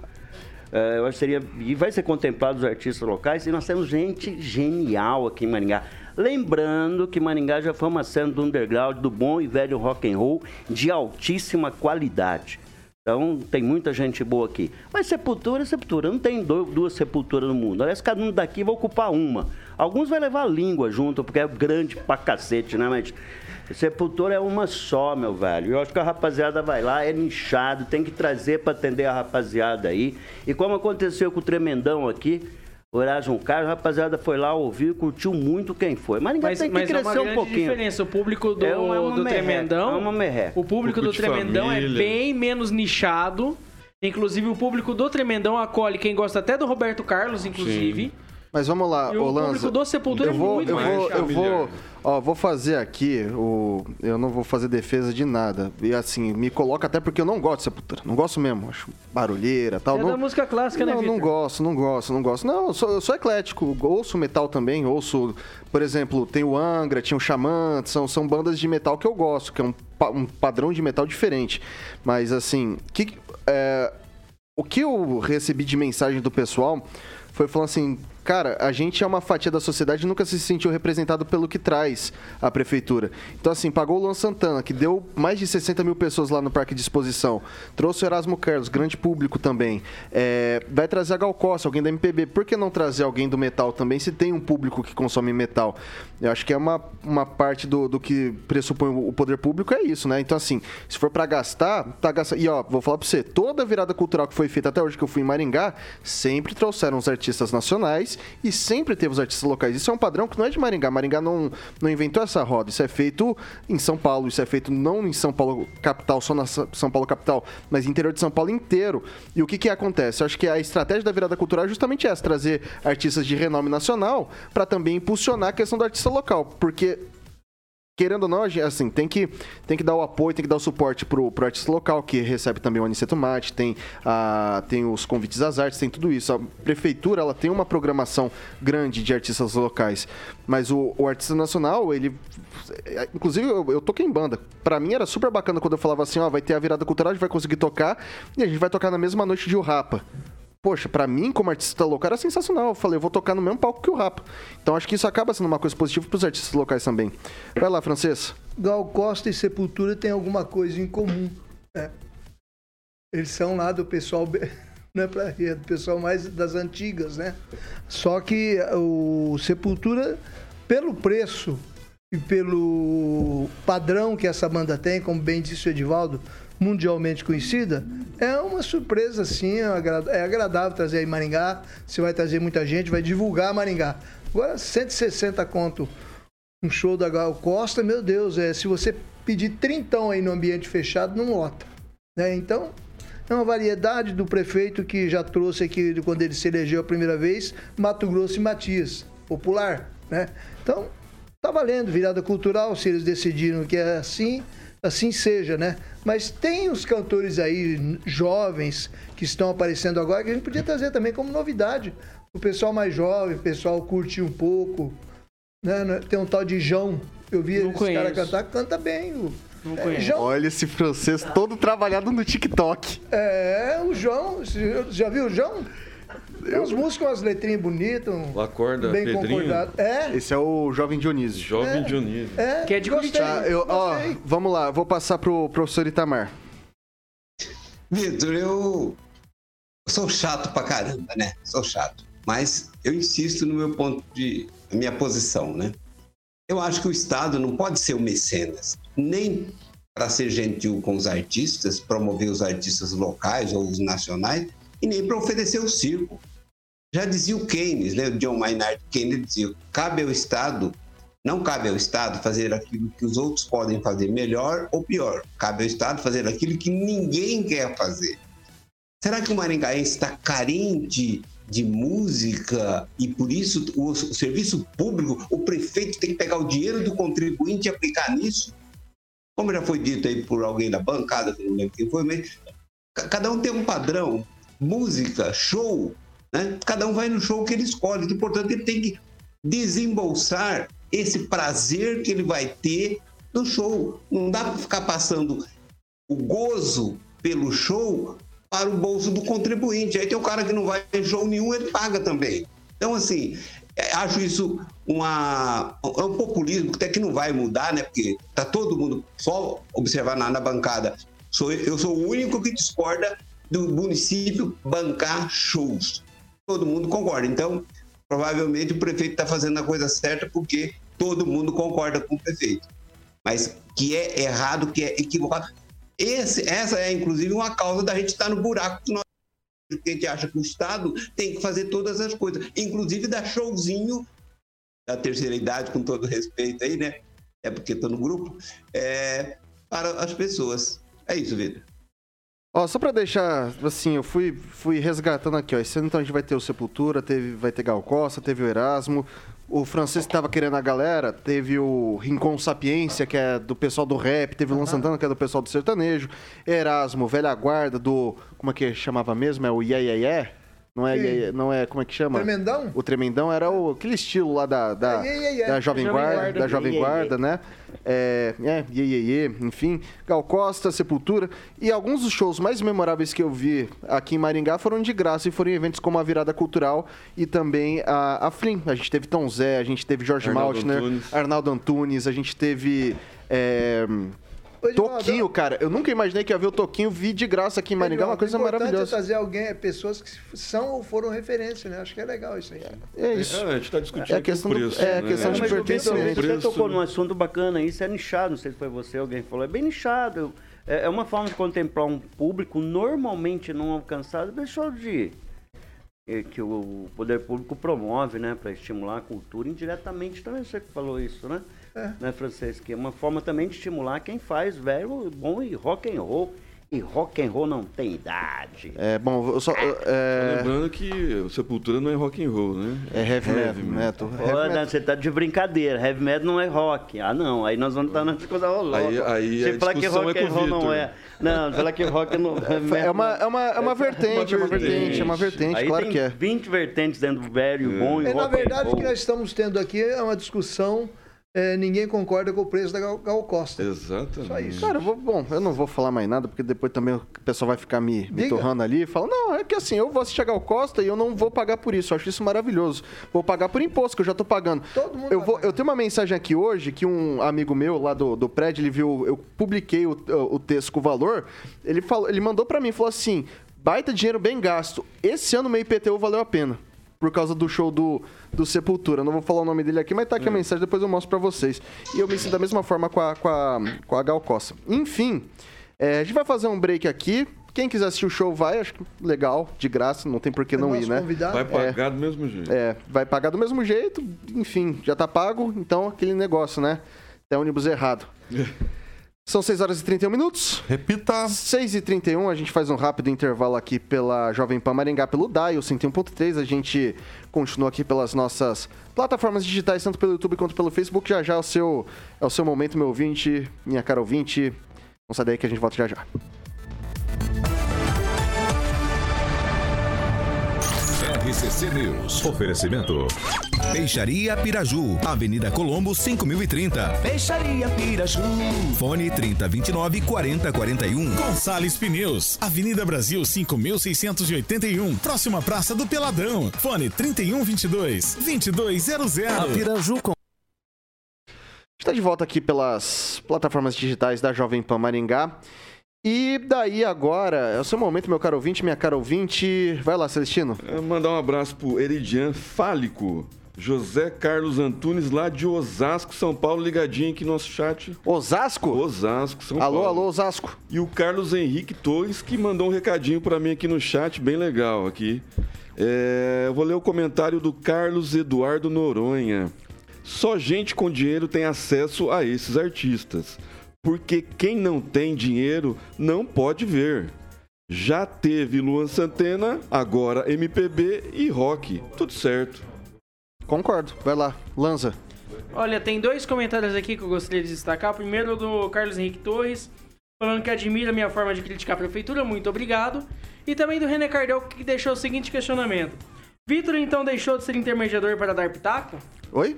É, eu acho que seria. E vai ser contemplado os artistas locais. E nós temos gente genial aqui em Maringá. Lembrando que Maringá já foi uma cena do underground, do bom e velho rock and roll de altíssima qualidade. Então, tem muita gente boa aqui. Mas sepultura é sepultura. Não tem duas sepulturas no mundo. Aliás, cada um daqui vai ocupar uma. Alguns vai levar língua junto, porque é grande pra cacete, né? Mas sepultura é uma só, meu velho. Eu acho que a rapaziada vai lá, é nichado, tem que trazer pra atender a rapaziada aí. E como aconteceu com o Tremendão aqui, o Erasmo Carlos, a rapaziada foi lá, ouviu, curtiu muito quem foi. Mas ninguém Mas, tem que mas é uma crescer um grande pouquinho. diferença. O público do, É uma- é uma do merreca, Tremendão. é uma merreca. O público do Tremendão é família. bem menos nichado. Inclusive, o público do Tremendão acolhe quem gosta até do Roberto Carlos, inclusive. Mas vamos lá, E o público do Sepultura eu é vou, muito eu mais vou, eu vou, ó, vou fazer aqui o, eu não vou fazer defesa de nada. E assim, me coloca até porque eu não gosto de Sepultura, não gosto mesmo, acho barulheira, tal. É não, da música clássica, né, não, não Vitor? gosto, não gosto, não gosto. Não, eu sou, eu sou eclético, ouço metal também, ouço, por exemplo, tem o Angra, tinha o Xamã, são, são bandas de metal que eu gosto, que é um, um padrão de metal diferente. Mas assim, que, é, o que eu recebi de mensagem do pessoal foi falando assim, cara, a gente é uma fatia da sociedade e nunca se sentiu representado pelo que traz a prefeitura. Então, assim, pagou o Luan Santana, que deu mais de 60 mil pessoas lá no Parque de Exposição. Trouxe o Erasmo Carlos, grande público também. É, vai trazer a Gal Costa, alguém da MPB. Por que não trazer alguém do metal também, se tem um público que consome metal? Eu acho que é uma, uma parte do, do que pressupõe o poder público, é isso, né? Então, assim, se for pra gastar, tá gastando. E, ó, vou falar pra você, toda virada cultural que foi feita até hoje que eu fui em Maringá, sempre trouxeram os artistas nacionais e sempre teve os artistas locais. Isso é um padrão que não é de Maringá. Maringá não, não inventou essa roda. Isso é feito em São Paulo. Isso é feito não em São Paulo capital, só na São Paulo capital, mas interior de São Paulo inteiro. E o que que acontece? Eu acho que a estratégia da virada cultural é justamente essa, trazer artistas de renome nacional para também impulsionar a questão do artista local. Porque querendo ou não, assim, tem que, tem que dar o apoio, tem que dar o suporte pro, pro artista local, que recebe também o Aniceto Mate, tem, a, tem os convites às artes, tem tudo isso. A prefeitura, ela tem uma programação grande de artistas locais, mas o, o artista nacional, ele... Inclusive, eu, eu toquei em banda. Pra mim era super bacana quando eu falava assim, ó, vai ter a virada cultural, a gente vai conseguir tocar, e a gente vai tocar na mesma noite de o Rapa. Poxa, pra mim, como artista local, era sensacional. Eu falei, eu vou tocar no mesmo palco que o Rapa. Então acho que isso acaba sendo uma coisa positiva pros artistas locais também. Vai lá, Francês. Gal Costa e Sepultura têm alguma coisa em comum. né? Eles são lá do pessoal, não é pra rir, é do pessoal mais das antigas, né? Só que o Sepultura, pelo preço e pelo padrão que essa banda tem, como bem disse o Edivaldo, mundialmente conhecida, é uma surpresa, sim, é é agradável trazer aí Maringá, você vai trazer muita gente, vai divulgar Maringá. Agora, 160 conto um show da Gal Costa, meu Deus, é, se você pedir trintão aí no ambiente fechado, não lota. Né? Então, é uma variedade do prefeito que já trouxe aqui, quando ele se elegeu a primeira vez, Mato Grosso e Matias, popular. Né? Então, tá valendo, virada cultural, se eles decidiram que é assim, assim seja, né? Mas tem os cantores aí, jovens, que estão aparecendo agora, que a gente podia trazer também como novidade. O pessoal mais jovem, o pessoal curte um pouco. Né? Tem um tal de João. Eu vi Não esse cara conheço. cantar, canta bem. O, Não é. João, Olha esse francês todo trabalhado no TikTok. é, o João. você Já viu o João? Tem uns músicos, umas letrinhas bonitas. um- Acorda, bem Pedrinho. concordado. É, Esse é o jovem Dionísio. Jovem Dionísio. é. Que é de gostei. Tá, eu, ó, vamos lá, vou passar pro professor Itamar. Vitor, eu sou chato pra caramba, né? Sou chato. Mas eu insisto no meu ponto de. na minha posição, né? Eu acho que o Estado não pode ser o mecenas, nem para ser gentil com os artistas, promover os artistas locais ou os nacionais, e nem para oferecer o circo. Já dizia o Keynes, né? O John Maynard Keynes dizia: cabe ao Estado, não cabe ao Estado fazer aquilo que os outros podem fazer melhor ou pior. Cabe ao Estado fazer aquilo que ninguém quer fazer. Será que o maringaense está carente de música e por isso o, serviço público, o prefeito tem que pegar o dinheiro do contribuinte e aplicar nisso? Como já foi dito aí por alguém da bancada, não lembro quem foi, mas ca- cada um tem um padrão. Música, show, né? Cada um vai no show que ele escolhe. E, portanto, ele tem que desembolsar esse prazer que ele vai ter no show. Não dá para ficar passando o gozo pelo show para o bolso do contribuinte. Aí tem o cara que não vai em show nenhum, ele paga também. Então, assim, é, acho isso uma, é um populismo que até que não vai mudar, né? Porque tá todo mundo, só observar na, na bancada, sou, eu sou o único que discorda do município bancar shows. Todo mundo concorda. Então, provavelmente o prefeito está fazendo a coisa certa porque todo mundo concorda com o prefeito. Mas que é errado, que é equivocado. Esse, essa é, inclusive, uma causa da gente estar no buraco que nós a gente acha que o Estado tem que fazer todas as coisas, inclusive dar showzinho da terceira idade, com todo respeito aí, né? É porque estou no grupo, é, para as pessoas. É isso, Vitor. Ó, só pra deixar, assim, eu fui, fui resgatando aqui, ó. Esse ano então a gente vai ter o Sepultura, teve, vai ter Gal Costa, teve o Erasmo. O francês que tava querendo a galera, teve o Rincon Sapiência, que é do pessoal do rap, teve o Luan Santana, que é do pessoal do sertanejo, Erasmo, Velha Guarda, do. Como é que chamava mesmo? É o Yeah Yeah Yeah? Não é, não é, como é que chama? Tremendão? O Tremendão era o, aquele estilo lá da, da, É, yeah, yeah, yeah. da Jovem, Guarda, Guarda. da Jovem Guarda, né? É, é, Iê, Iê, Iê, enfim, Gal Costa, Sepultura. E alguns dos shows mais memoráveis que eu vi aqui em Maringá foram de graça e foram em eventos como a Virada Cultural e também a, a Flim. A gente teve Tom Zé, a gente teve Jorge Arnaldo Maltner, Antunes. Arnaldo Antunes, a gente teve. é, Ô, Toquinho, cara. Eu nunca imaginei que ia ver o Toquinho vi de graça aqui em Maringá, uma coisa importante maravilhosa. É trazer alguém, é pessoas que são ou foram referência, né? Acho que é legal isso aí. É isso. É, a gente está discutindo É a aqui questão o do- preço. é a né? questão de mas o pertencimento. Você Preço- tocou num assunto bacana, isso é nichado, não sei se foi você alguém falou, é bem nichado. É é uma forma de contemplar um público normalmente não alcançado, deixou de é, que o poder público promove, né, para estimular a cultura indiretamente também você que falou isso, né? É. Né, Francês? Que é uma forma também de estimular quem faz velho, bom e rock and roll. E rock and roll não tem idade. É, bom, eu só. eu- É, Lembrando que Sepultura não é rock and roll, né? é heavy, Heavy metal. metal. Heavy Ô, metal. Você tá de brincadeira. Heavy metal não é rock. Ah, não. Aí nós vamos estar na coisa louca. Aí- aí Você a falar que discussão rock é and roll não Vitor. é. Não, falar que rock não É uma, é uma, é uma vertente, é uma vertente, é uma vertente, Aí claro tem que é. 20 vertentes dentro do velho, bom e É, rock na verdade, o que nós estamos tendo aqui é uma discussão. É, ninguém concorda com o preço da Gal, Gal Costa. Exatamente. Só isso. Cara, eu vou- bom, eu não vou falar mais nada, porque depois também o pessoal vai ficar me, me torrando ali e fala, não, é que assim, eu vou assistir a Gal Costa e eu não vou pagar por isso, eu acho isso maravilhoso. Vou pagar por imposto, que eu já tô pagando. Todo mundo eu, vai vou, pagar. eu tenho uma mensagem aqui hoje que um amigo meu lá do, do prédio, ele viu, eu publiquei o, o texto com o valor, ele, falou, ele mandou pra mim, falou assim, baita dinheiro bem gasto, esse ano meu IPTU valeu a pena. Por causa do show do, do Sepultura. Não vou falar o nome dele aqui, mas tá aqui a mensagem, depois eu mostro pra vocês. E eu me sinto da mesma forma com a, com a, com a Gal Costa. Enfim, é, a gente vai fazer um break aqui. Quem quiser assistir o show vai, acho que legal, de graça, não tem por que não Nosso ir, né? convidado. Vai pagar do mesmo jeito. É, vai pagar do mesmo jeito, enfim, já tá pago, então aquele negócio, né? É ônibus errado. São 6 horas e 31 minutos. Repita. 6 e 31 a gente faz um rápido intervalo aqui pela Jovem Pan Maringá, pelo DAI, o 101.3. A gente continua aqui pelas nossas plataformas digitais, tanto pelo YouTube quanto pelo Facebook. Já já é o seu, é o seu momento, meu ouvinte, minha cara ouvinte. Não sai daí que a gente volta já já. RCC News. Oferecimento. Peixaria Piraju, Avenida Colombo 5030. Peixaria Piraju. Fone 3029 4041. Gonçalves Pneus, Avenida Brasil 5681, próxima Praça do Peladão. Fone 3122 2200. A Piraju com está de volta aqui pelas plataformas digitais da Jovem Pan Maringá. E daí agora, é o seu momento, meu caro ouvinte, minha cara ouvinte. Vai lá, Celestino. É, mandar um abraço pro Eridian Fálico. José Carlos Antunes, lá de Osasco, São Paulo, ligadinho aqui no nosso chat. Osasco? Osasco, São alô, Paulo. Alô, Osasco. E o Carlos Henrique Torres, que mandou um recadinho para mim aqui no chat, bem legal aqui. É, eu vou ler o comentário do Carlos Eduardo Noronha. Só gente com dinheiro tem acesso a esses artistas, porque quem não tem dinheiro não pode ver. Já teve Luan Santana, agora MPB e rock. Tudo certo. Concordo. Vai lá, Lanza. Olha, tem dois comentários aqui que eu gostaria de destacar. O primeiro do Carlos Henrique Torres, falando que admira a minha forma de criticar a prefeitura, muito obrigado. E também do René Cardel, que deixou o seguinte questionamento. Vitor então deixou de ser intermediador para dar pitaco? Oi?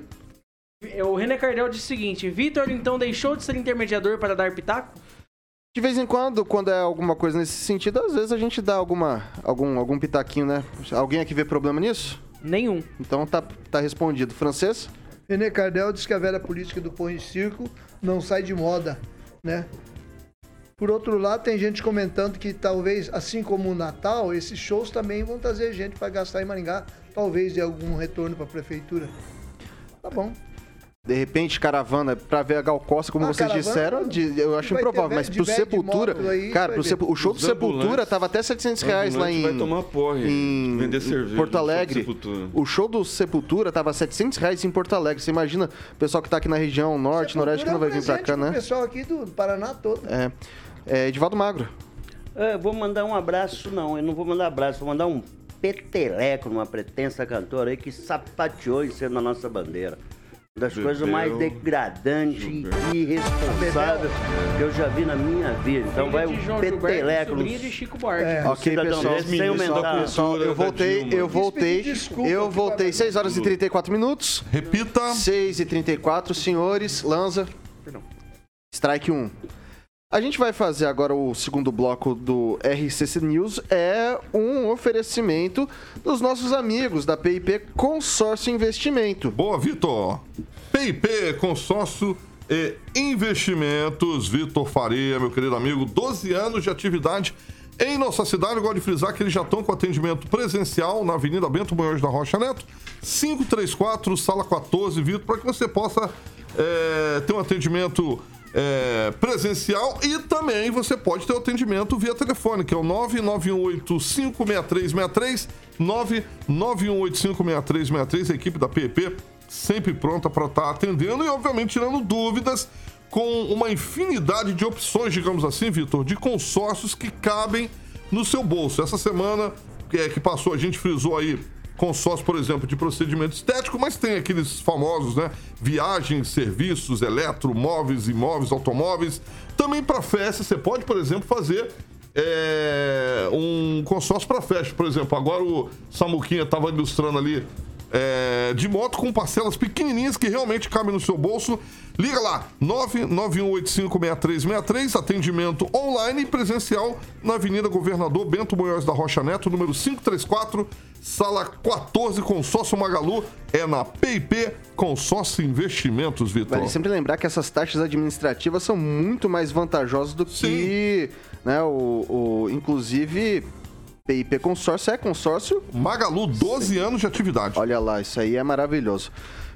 O René Cardel disse o seguinte: Vitor então deixou de ser intermediador para dar pitaco? De vez em quando, quando é alguma coisa nesse sentido, às vezes a gente dá alguma, algum, algum pitaquinho, né? Alguém aqui vê problema nisso? Nenhum. Então tá, tá respondido. Francês? René Cardel diz que a velha política do pão em circo não sai de moda, né? Por outro lado, tem gente comentando que talvez, assim como o Natal, esses shows também vão trazer gente para gastar em Maringá. Talvez de algum retorno para a prefeitura. Tá bom. De repente, caravana, pra ver a Gal Costa, como Ah, vocês caravana, disseram, de- eu acho improvável. velho Mas pro Sepultura. aí, cara, pro ver. Sepu- o show do Sepultura tava até 700 reais lá em. vai tomar porre, em vender cerveja Porto Alegre. Sepultura. O show do Sepultura tava 700 reais em Porto Alegre. Você imagina o pessoal que tá aqui na região norte, noroeste, que não vai vir pra cá, né? pessoal aqui do Paraná todo. É. é Edivaldo Magro. É, vou mandar um abraço, não, eu não vou mandar abraço, vou mandar um peteleco numa pretensa cantora aí que sapateou em cima da nossa bandeira. Das Bebel. coisas mais degradantes e irresponsáveis que eu já vi na minha vida. Então vai um Gilberto, peteleco de Chico Buarque. É. Ok, pessoal. desse, sem aumentar. Pessoal, eu voltei, eu voltei. Eu voltei pra- 6 horas e 34 minutos. Repita. 6 e 34 senhores. Lanza. Strike 1. A gente vai fazer agora o segundo bloco do RCC News. É um oferecimento dos nossos amigos da PIP Consórcio Investimento. Boa, Vitor. PIP, consórcio e investimentos. Vitor Faria, meu querido amigo, 12 anos de atividade em nossa cidade. Eu gosto de frisar que eles já estão com atendimento presencial na Avenida Bento Munhoz da Rocha Neto, 534, sala 14, Vitor, para que você possa é, ter um atendimento é, presencial e também você pode ter o atendimento via telefone, que é o 991856363, 991856363, a equipe da PP sempre pronta para estar atendendo e, obviamente, tirando dúvidas com uma infinidade de opções, digamos assim, Vitor, de consórcios que cabem no seu bolso. Essa semana é, que passou, a gente frisou aí consórcio, por exemplo, de procedimento estético, mas tem aqueles famosos, né? Viagens, serviços, eletro, móveis, imóveis, automóveis. Também para festa, você pode, por exemplo, fazer é, um consórcio para festa. Por exemplo, agora o Samuquinha estava ilustrando ali é, de moto com parcelas pequenininhas que realmente cabem no seu bolso. Liga lá, 991856363, atendimento online e presencial na Avenida Governador Bento Munhoz da Rocha Neto, número 534, sala 14, consórcio Magalu, é na PIP Consórcio Investimentos, Vitor. Vale sempre lembrar que essas taxas administrativas são muito mais vantajosas do que, né, o, o- inclusive, PIP Consórcio é consórcio. Magalu, 12 anos de atividade. Olha lá, isso aí é maravilhoso.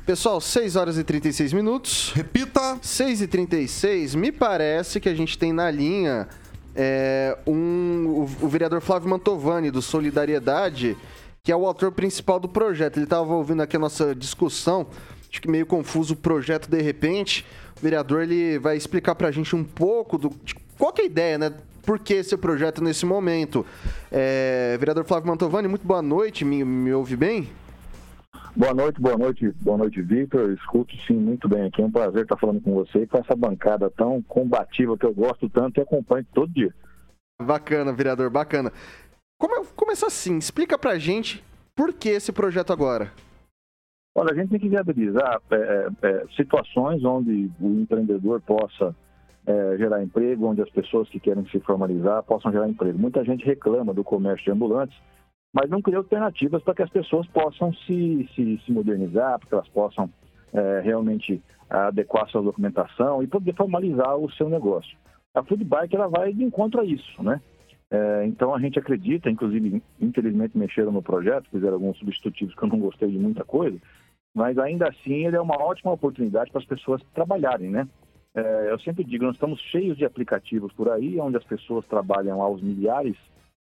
Pessoal, 6 horas e 36 minutos. Repita. 6 e 36 me parece que a gente tem na linha é, um, o, o vereador Flávio Mantovani, do Solidariedade, que é o autor principal do projeto. Ele estava ouvindo aqui a nossa discussão, acho que meio confuso o projeto de repente. vereador ele vai explicar pra gente um pouco do de qual é a ideia, né? Por que esse projeto nesse momento? É, vereador Flávio Mantovani, muito boa noite, me, me ouve bem? Boa noite, boa noite, boa noite, Victor. Escuto sim muito bem aqui. É um prazer estar falando com você e com essa bancada tão combativa que eu gosto tanto e acompanho todo dia. Bacana, vereador, bacana. Como, começa assim, explica pra gente por que esse projeto agora? Olha, a gente tem que viabilizar é, é, é, situações onde o empreendedor possa é, gerar emprego, onde as pessoas que querem se formalizar possam gerar emprego. Muita gente reclama do comércio de ambulantes, mas não cria alternativas para que as pessoas possam se, se, se modernizar, para que elas possam é, realmente adequar sua documentação e poder formalizar o seu negócio. A Food Bike ela vai de encontro a isso, né? É, então a gente acredita, inclusive, infelizmente mexeram no projeto, fizeram alguns substitutivos que eu não gostei de muita coisa, mas ainda assim ele é uma ótima oportunidade para as pessoas trabalharem, né? É, eu sempre digo, nós estamos cheios de aplicativos por aí, onde as pessoas trabalham aos milhares,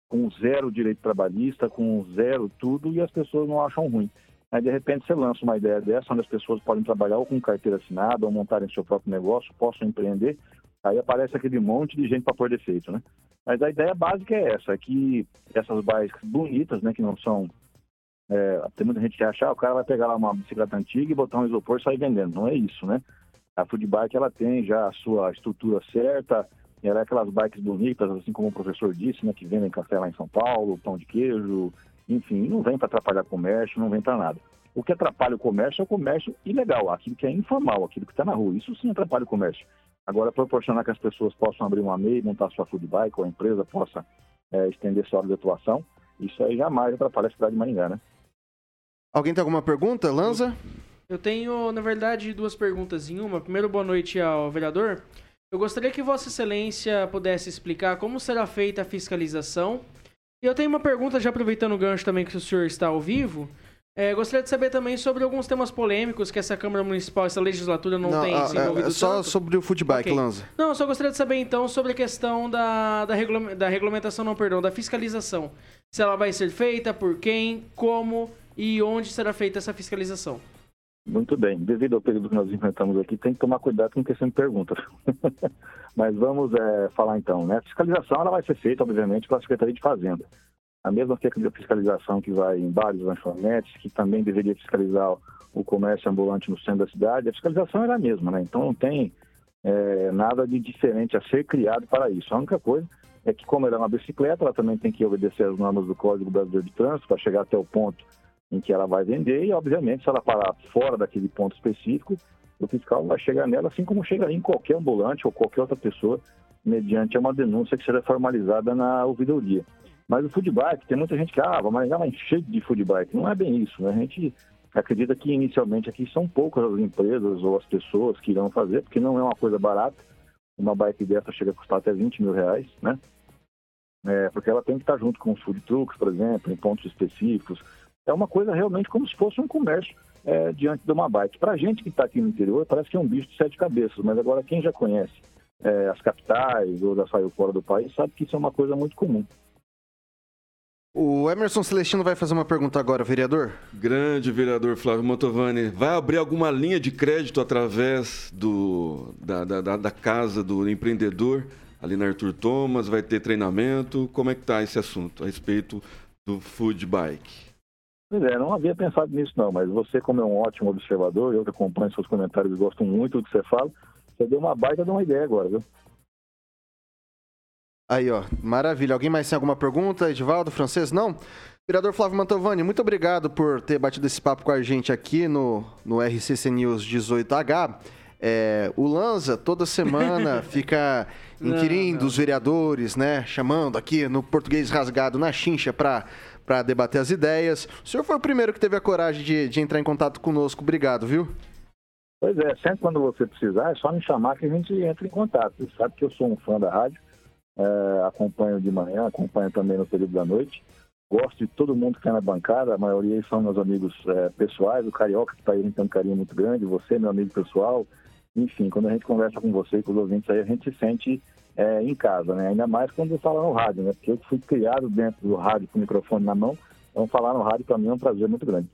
com zero direito trabalhista, com zero tudo, e as pessoas não acham ruim. Aí, de repente, você lança uma ideia dessa, onde as pessoas podem trabalhar ou com carteira assinada, ou montarem seu próprio negócio, possam empreender, aí aparece aquele monte de gente para pôr defeito, né? Mas a ideia básica é essa, é que essas bikes bonitas, né, que não são é, tem muita gente que acha, ah, o cara vai pegar lá uma bicicleta antiga e botar um isopor e sair vendendo. Não é isso, né? A food bike, ela tem já a sua estrutura certa, ela é aquelas bikes bonitas, assim como o professor disse, né? Que vendem café lá em São Paulo, pão de queijo, enfim, não vem para atrapalhar o comércio, não vem para nada. O que atrapalha o comércio é o comércio ilegal, aquilo que é informal, aquilo que está na rua. Isso sim atrapalha o comércio. Agora, proporcionar que as pessoas possam abrir uma MEI, montar sua food bike, ou a empresa possa é, estender sua hora de atuação, isso aí jamais atrapalha a cidade de Maringá, né? Alguém tem alguma pergunta? Lanza? Eu tenho, na verdade, duas perguntas em uma. Primeiro, boa noite ao vereador. Eu gostaria que Vossa Excelência pudesse explicar como será feita a fiscalização. E eu tenho uma pergunta, já aproveitando o gancho também que o senhor está ao vivo. É, gostaria de saber também sobre alguns temas polêmicos que essa Câmara Municipal, essa legislatura não, não tem desenvolvido. É, só tanto. sobre o futebol, okay. Lanza. Não, só gostaria de saber então sobre a questão da, da, regula da regulamentação, não, perdão, da fiscalização. Se ela vai ser feita, por quem, como e onde será feita essa fiscalização? Muito bem. Devido ao período que nós enfrentamos aqui, tem que tomar cuidado com o que você me pergunta. Mas vamos é, falar então. Né? A fiscalização ela vai ser feita, obviamente, pela Secretaria de Fazenda. A mesma fiscalização que vai em bares, lanchonetes, que também deveria fiscalizar o comércio ambulante no centro da cidade, a fiscalização era a mesma, né? Então não tem é, nada de diferente a ser criado para isso. A única coisa é que, como ela é uma bicicleta, ela também tem que obedecer às normas do Código Brasileiro de Trânsito para chegar até o ponto em que ela vai vender e, obviamente, se ela parar fora daquele ponto específico, o fiscal vai chegar nela assim como chegaria em qualquer ambulante ou qualquer outra pessoa, mediante uma denúncia que será formalizada na ouvidoria. Mas o food bike, tem muita gente que, ah, mas ela encher de food bike. Não é bem isso, né? A gente acredita que inicialmente aqui são poucas as empresas ou as pessoas que irão fazer, porque não é uma coisa barata. Uma bike dessa chega a custar até 20 mil reais, né? É, porque ela tem que estar junto com os food trucks, por exemplo, em pontos específicos, é uma coisa realmente como se fosse um comércio é, diante de uma bike. Para a gente que está aqui no interior, parece que é um bicho de sete cabeças, mas agora quem já conhece é, as capitais ou já saiu fora do país sabe que isso é uma coisa muito comum. O Emerson Celestino vai fazer uma pergunta agora, vereador. Grande vereador Flávio Mantovani. Vai abrir alguma linha de crédito através do, da, da, da casa do empreendedor ali na Arthur Thomas? Vai ter treinamento? Como é que está esse assunto a respeito do food bike? Pois é, não havia pensado nisso não, mas você como é um ótimo observador, eu que acompanho seus comentários e gosto muito do que você fala, você deu uma baita de uma ideia agora, viu? Aí, ó, maravilha. Alguém mais tem alguma pergunta? Edivaldo, francês? Não? Vereador Flávio Mantovani, muito obrigado por ter batido esse papo com a gente aqui no, no RCC News 18H. É, o Lanza, toda semana, fica inquirindo os vereadores, né? Chamando aqui no português rasgado na chincha para para debater as ideias. O senhor foi o primeiro que teve a coragem de, de entrar em contato conosco. Obrigado, viu? Pois é, sempre quando você precisar, é só me chamar que a gente entra em contato. Você sabe que eu sou um fã da rádio, é, acompanho de manhã, acompanho também no período da noite. Gosto de todo mundo que está na bancada, a maioria são meus amigos é, pessoais, o Carioca que está aí, tem um carinho muito grande, você, meu amigo pessoal. Enfim, quando a gente conversa com você e com os ouvintes aí, a gente se sente é, em casa, né? Ainda mais quando fala no rádio, né? Porque eu fui criado dentro do rádio com o microfone na mão, então falar no rádio para mim é um prazer muito grande.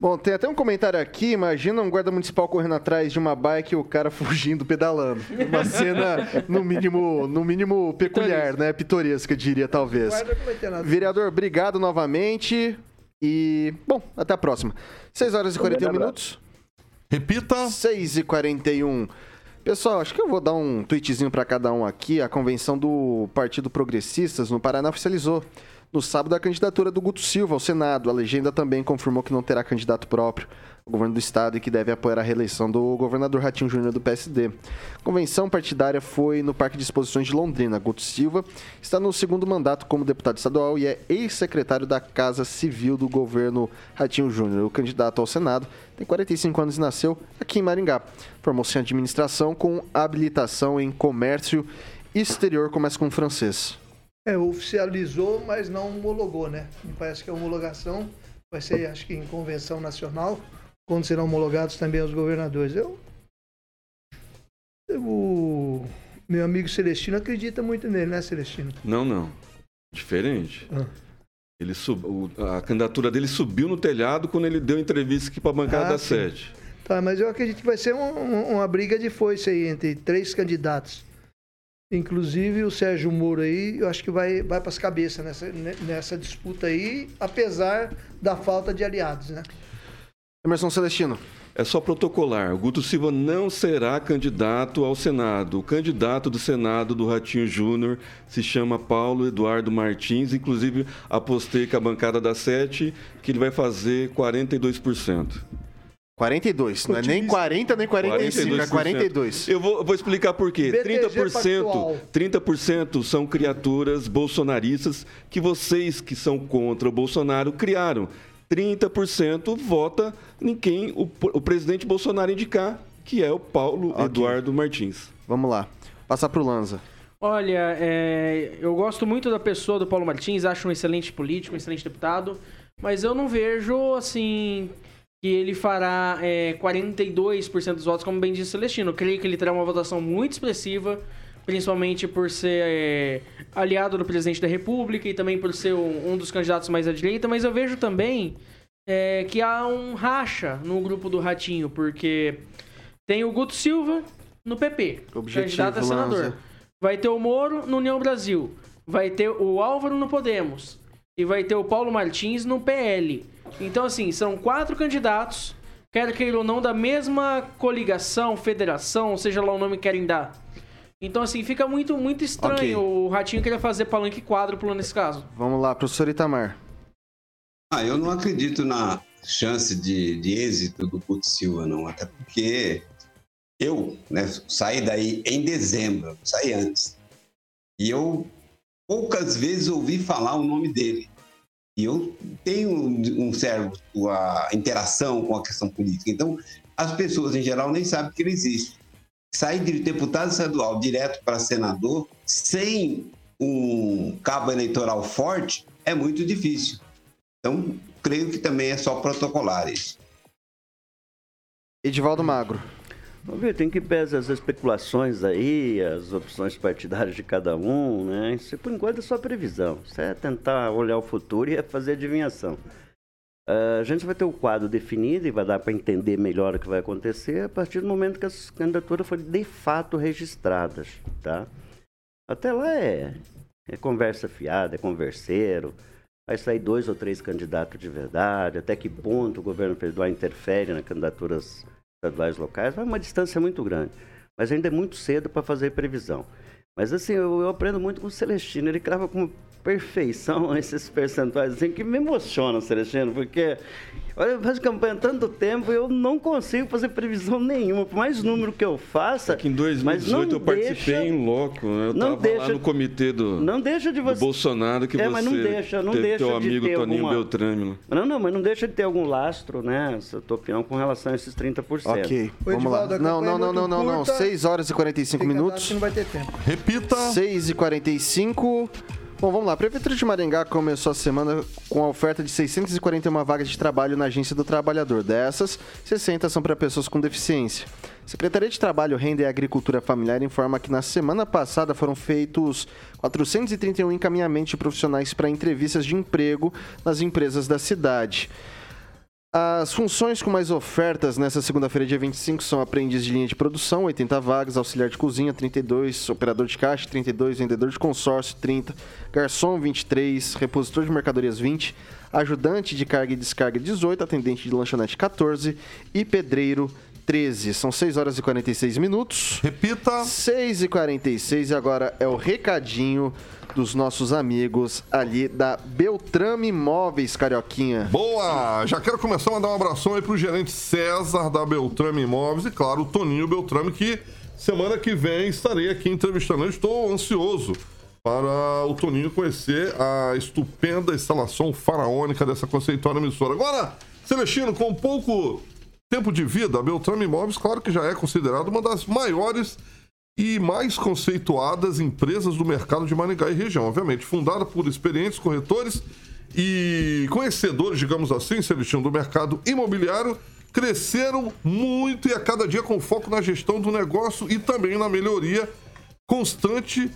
Bom, tem até um comentário aqui. Imagina um guarda municipal correndo atrás de uma bike e o cara fugindo pedalando. Uma cena, no mínimo, no mínimo peculiar, né? Pitoresca, eu diria, talvez. Ter nada. Vereador, obrigado novamente. E, bom, até a próxima. 6 horas e 41 minutos. Repita. 6 e 41. Pessoal, acho que eu vou dar um tweetzinho para cada um aqui. A convenção do Partido Progressistas no Paraná oficializou no sábado a candidatura do Guto Silva ao Senado. A legenda também confirmou que não terá candidato próprio ao governo do estado e que deve apoiar a reeleição do governador Ratinho Júnior do PSD. A convenção partidária foi no Parque de Exposições de Londrina. Guto Silva está no segundo mandato como deputado estadual e é ex-secretário da Casa Civil do governo Ratinho Júnior. O candidato ao Senado tem 45 anos e nasceu aqui em Maringá. Formou-se em administração com habilitação em comércio exterior, começa com francês. É, oficializou, mas não homologou, né? Me parece que a homologação vai ser, acho que em convenção nacional, quando serão homologados também os governadores. Eu, o meu amigo Celestino acredita muito nele, né, Celestino? Não, não. Diferente. Ah. Ele sub... o- A candidatura dele subiu no telhado quando ele deu entrevista aqui para a bancada Ah, da sede. Tá, mas eu acredito que vai ser um- um- uma briga de foice aí entre três candidatos. Inclusive o Sérgio Moro aí, eu acho que vai, vai para as cabeças nessa, ne- nessa disputa aí, apesar da falta de aliados, né? Emerson Celestino. É só protocolar. O Guto Silva não será candidato ao Senado. O candidato do Senado do Ratinho Júnior se chama Paulo Eduardo Martins. Inclusive, apostei com a bancada da Sete que ele vai fazer 42%. 42, não é nem 40 nem 45, é 42. Eu vou, vou explicar por quê. BTG 30%, Pactual. 30% são criaturas bolsonaristas que vocês que são contra o Bolsonaro criaram. 30% vota em quem o, o presidente Bolsonaro indicar, que é o Paulo Ok. Eduardo Martins. Vamos lá. Passar pro Lanza. Olha, é, eu gosto muito da pessoa do Paulo Martins, acho um excelente político, um excelente deputado, mas eu não vejo, assim, que ele fará é, 42% dos votos, como bem disse Celestino. Eu creio que ele terá uma votação muito expressiva, principalmente por ser é, aliado do presidente da República e também por ser um, um dos candidatos mais à direita, mas eu vejo também é, que há um racha no grupo do Ratinho, porque tem o Guto Silva no PP, Objetivo, candidato a senador. Lanza. Vai ter o Moro no União Brasil. Vai ter o Álvaro no Podemos. E vai ter o Paulo Martins no PL. Então, assim, são quatro candidatos, quer queira ou não, da mesma coligação, federação, seja lá o nome que querem dar. Então, assim, fica muito, muito estranho Ok. o Ratinho querer fazer palanque quádruplo nesse caso. Vamos lá, professor Itamar. Ah, eu não acredito na chance de, de êxito do Guto Silva, não. Até porque eu né, saí daí em dezembro, saí antes. E eu poucas vezes ouvi falar o nome dele. E eu tenho um certo a interação com a questão política. Então, as pessoas em geral nem sabem que ele existe. Sair de deputado estadual direto para senador sem um cabo eleitoral forte é muito difícil. Então, creio que também é só protocolar isso. Edivaldo Magro. Vamos ver, tem que pesar as especulações aí, as opções partidárias de cada um, né? Isso por enquanto é só previsão. Isso é tentar olhar o futuro e é fazer adivinhação. Ah, a gente vai ter o quadro definido e vai dar para entender melhor o que vai acontecer a partir do momento que as candidaturas forem de fato registradas, tá? Até lá é, é conversa fiada, é converseiro. Vai sair dois ou três candidatos de verdade. Até que ponto o governo federal interfere nas candidaturas estaduais locais? Vai uma distância muito grande. Mas ainda é muito cedo para fazer previsão. Mas assim, eu, eu aprendo muito com o Celestino. Ele crava com perfeição esses percentuais, assim, que me emociona, Celestino, porque olha, eu faço campanha há tanto tempo e eu não consigo fazer previsão nenhuma. Por mais número que eu faça. Que em mas não 2018 eu participei deixa- em loco. né? Eu não estava lá deixa- no comitê do, Não deixa de do você. Bolsonaro que É, você mas não deixa, não teve deixa teu de amigo ter Toninho alguma- Beltrame. lá. Não, não, mas não deixa de ter algum lastro, né? Essa tua opinião com relação a esses 30%. Ok, vamos lá. Edivaldo, Não, não, campanha é não, não, muito não, não. curta. 6 horas e 45 Fica dado minutos. que não vai ter tempo. Repita. 6 e 45. Bom, vamos lá. A Prefeitura de Maringá começou a semana com a oferta de 641 vagas de trabalho na Agência do Trabalhador. Dessas, 60 são para pessoas com deficiência. Secretaria de Trabalho, Renda e Agricultura Familiar informa que na semana passada foram feitos 431 encaminhamentos de profissionais para entrevistas de emprego nas empresas da cidade. As funções com mais ofertas nessa segunda-feira, dia 25, são aprendiz de linha de produção, 80 vagas, auxiliar de cozinha, 32, operador de caixa, 32, vendedor de consórcio, 30, garçom, 23, repositor de mercadorias, 20, ajudante de carga e descarga, 18, atendente de lanchonete, 14 e pedreiro, 13. São 6 horas e 46 minutos. Repita. 6 e 46 e agora é o recadinho dos nossos amigos ali da Beltrame Imóveis, Carioquinha. Boa! Já quero começar a mandar um abração aí pro gerente César da Beltrame Imóveis e, claro, o Toninho Beltrame, que semana que vem estarei aqui entrevistando. Eu estou ansioso para o Toninho conhecer a estupenda instalação faraônica dessa conceituada emissora. Agora, Celestino, com pouco tempo de vida, a Beltrame Imóveis, claro que já é considerado uma das maiores e mais conceituadas empresas do mercado de Maringá e região. Obviamente, fundada por experientes corretores e conhecedores, digamos assim, Celestino, do mercado imobiliário, cresceram muito e a cada dia com foco na gestão do negócio e também na melhoria constante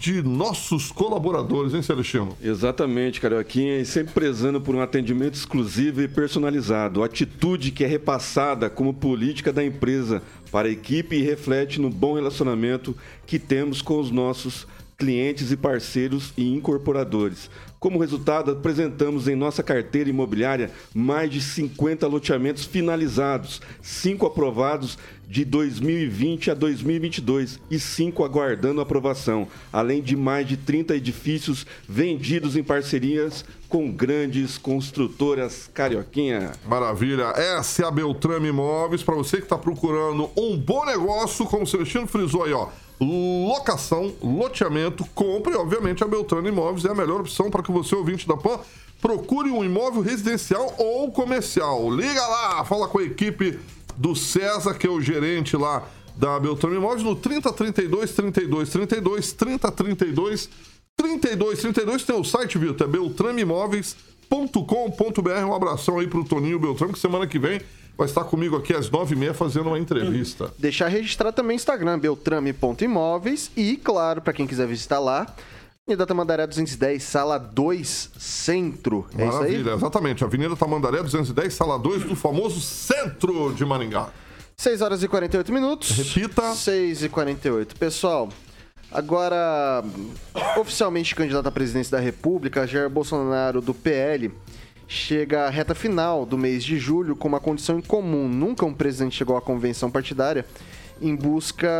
de nossos colaboradores, hein, Celestino? Exatamente, Carioquinha, e sempre prezando por um atendimento exclusivo e personalizado. Atitude que é repassada como política da empresa para a equipe e reflete no bom relacionamento que temos com os nossos clientes e parceiros e incorporadores. Como resultado, apresentamos em nossa carteira imobiliária mais de 50 loteamentos finalizados, 5 aprovados de 2020 a 2022 e 5 aguardando aprovação, além de mais de 30 edifícios vendidos em parcerias com grandes construtoras carioquinha. Maravilha. Essa é a Beltrame Imóveis. Para você que está procurando um bom negócio, como o Celestino frisou aí, ó. Locação, loteamento, compre. Obviamente, a Beltrame Imóveis é a melhor opção para que você, ouvinte da PAN, procure um imóvel residencial ou comercial. Liga lá, fala com a equipe do César, que é o gerente lá da Beltrame Imóveis, no 3032 32 32 3032 32 32. Tem o site, Vitor, é beltrameimóveis.com.br. Um abração aí pro Toninho Beltrame, que semana que vem vai estar comigo aqui às nove e meia fazendo uma entrevista. Deixar registrado também o Instagram, beltrame.imóveis. E, claro, para quem quiser visitar lá, Avenida Tamandaré 210, sala 2, centro. É isso aí? Maravilha, exatamente. Avenida Tamandaré 210, sala 2, do famoso centro de Maringá. 6 horas e 48 minutos. Repita. 6 e 48. Pessoal, agora, oficialmente candidato à presidência da República, Jair Bolsonaro, do PL, chega à reta final do mês de julho com uma condição incomum. Nunca um presidente chegou à convenção partidária em busca,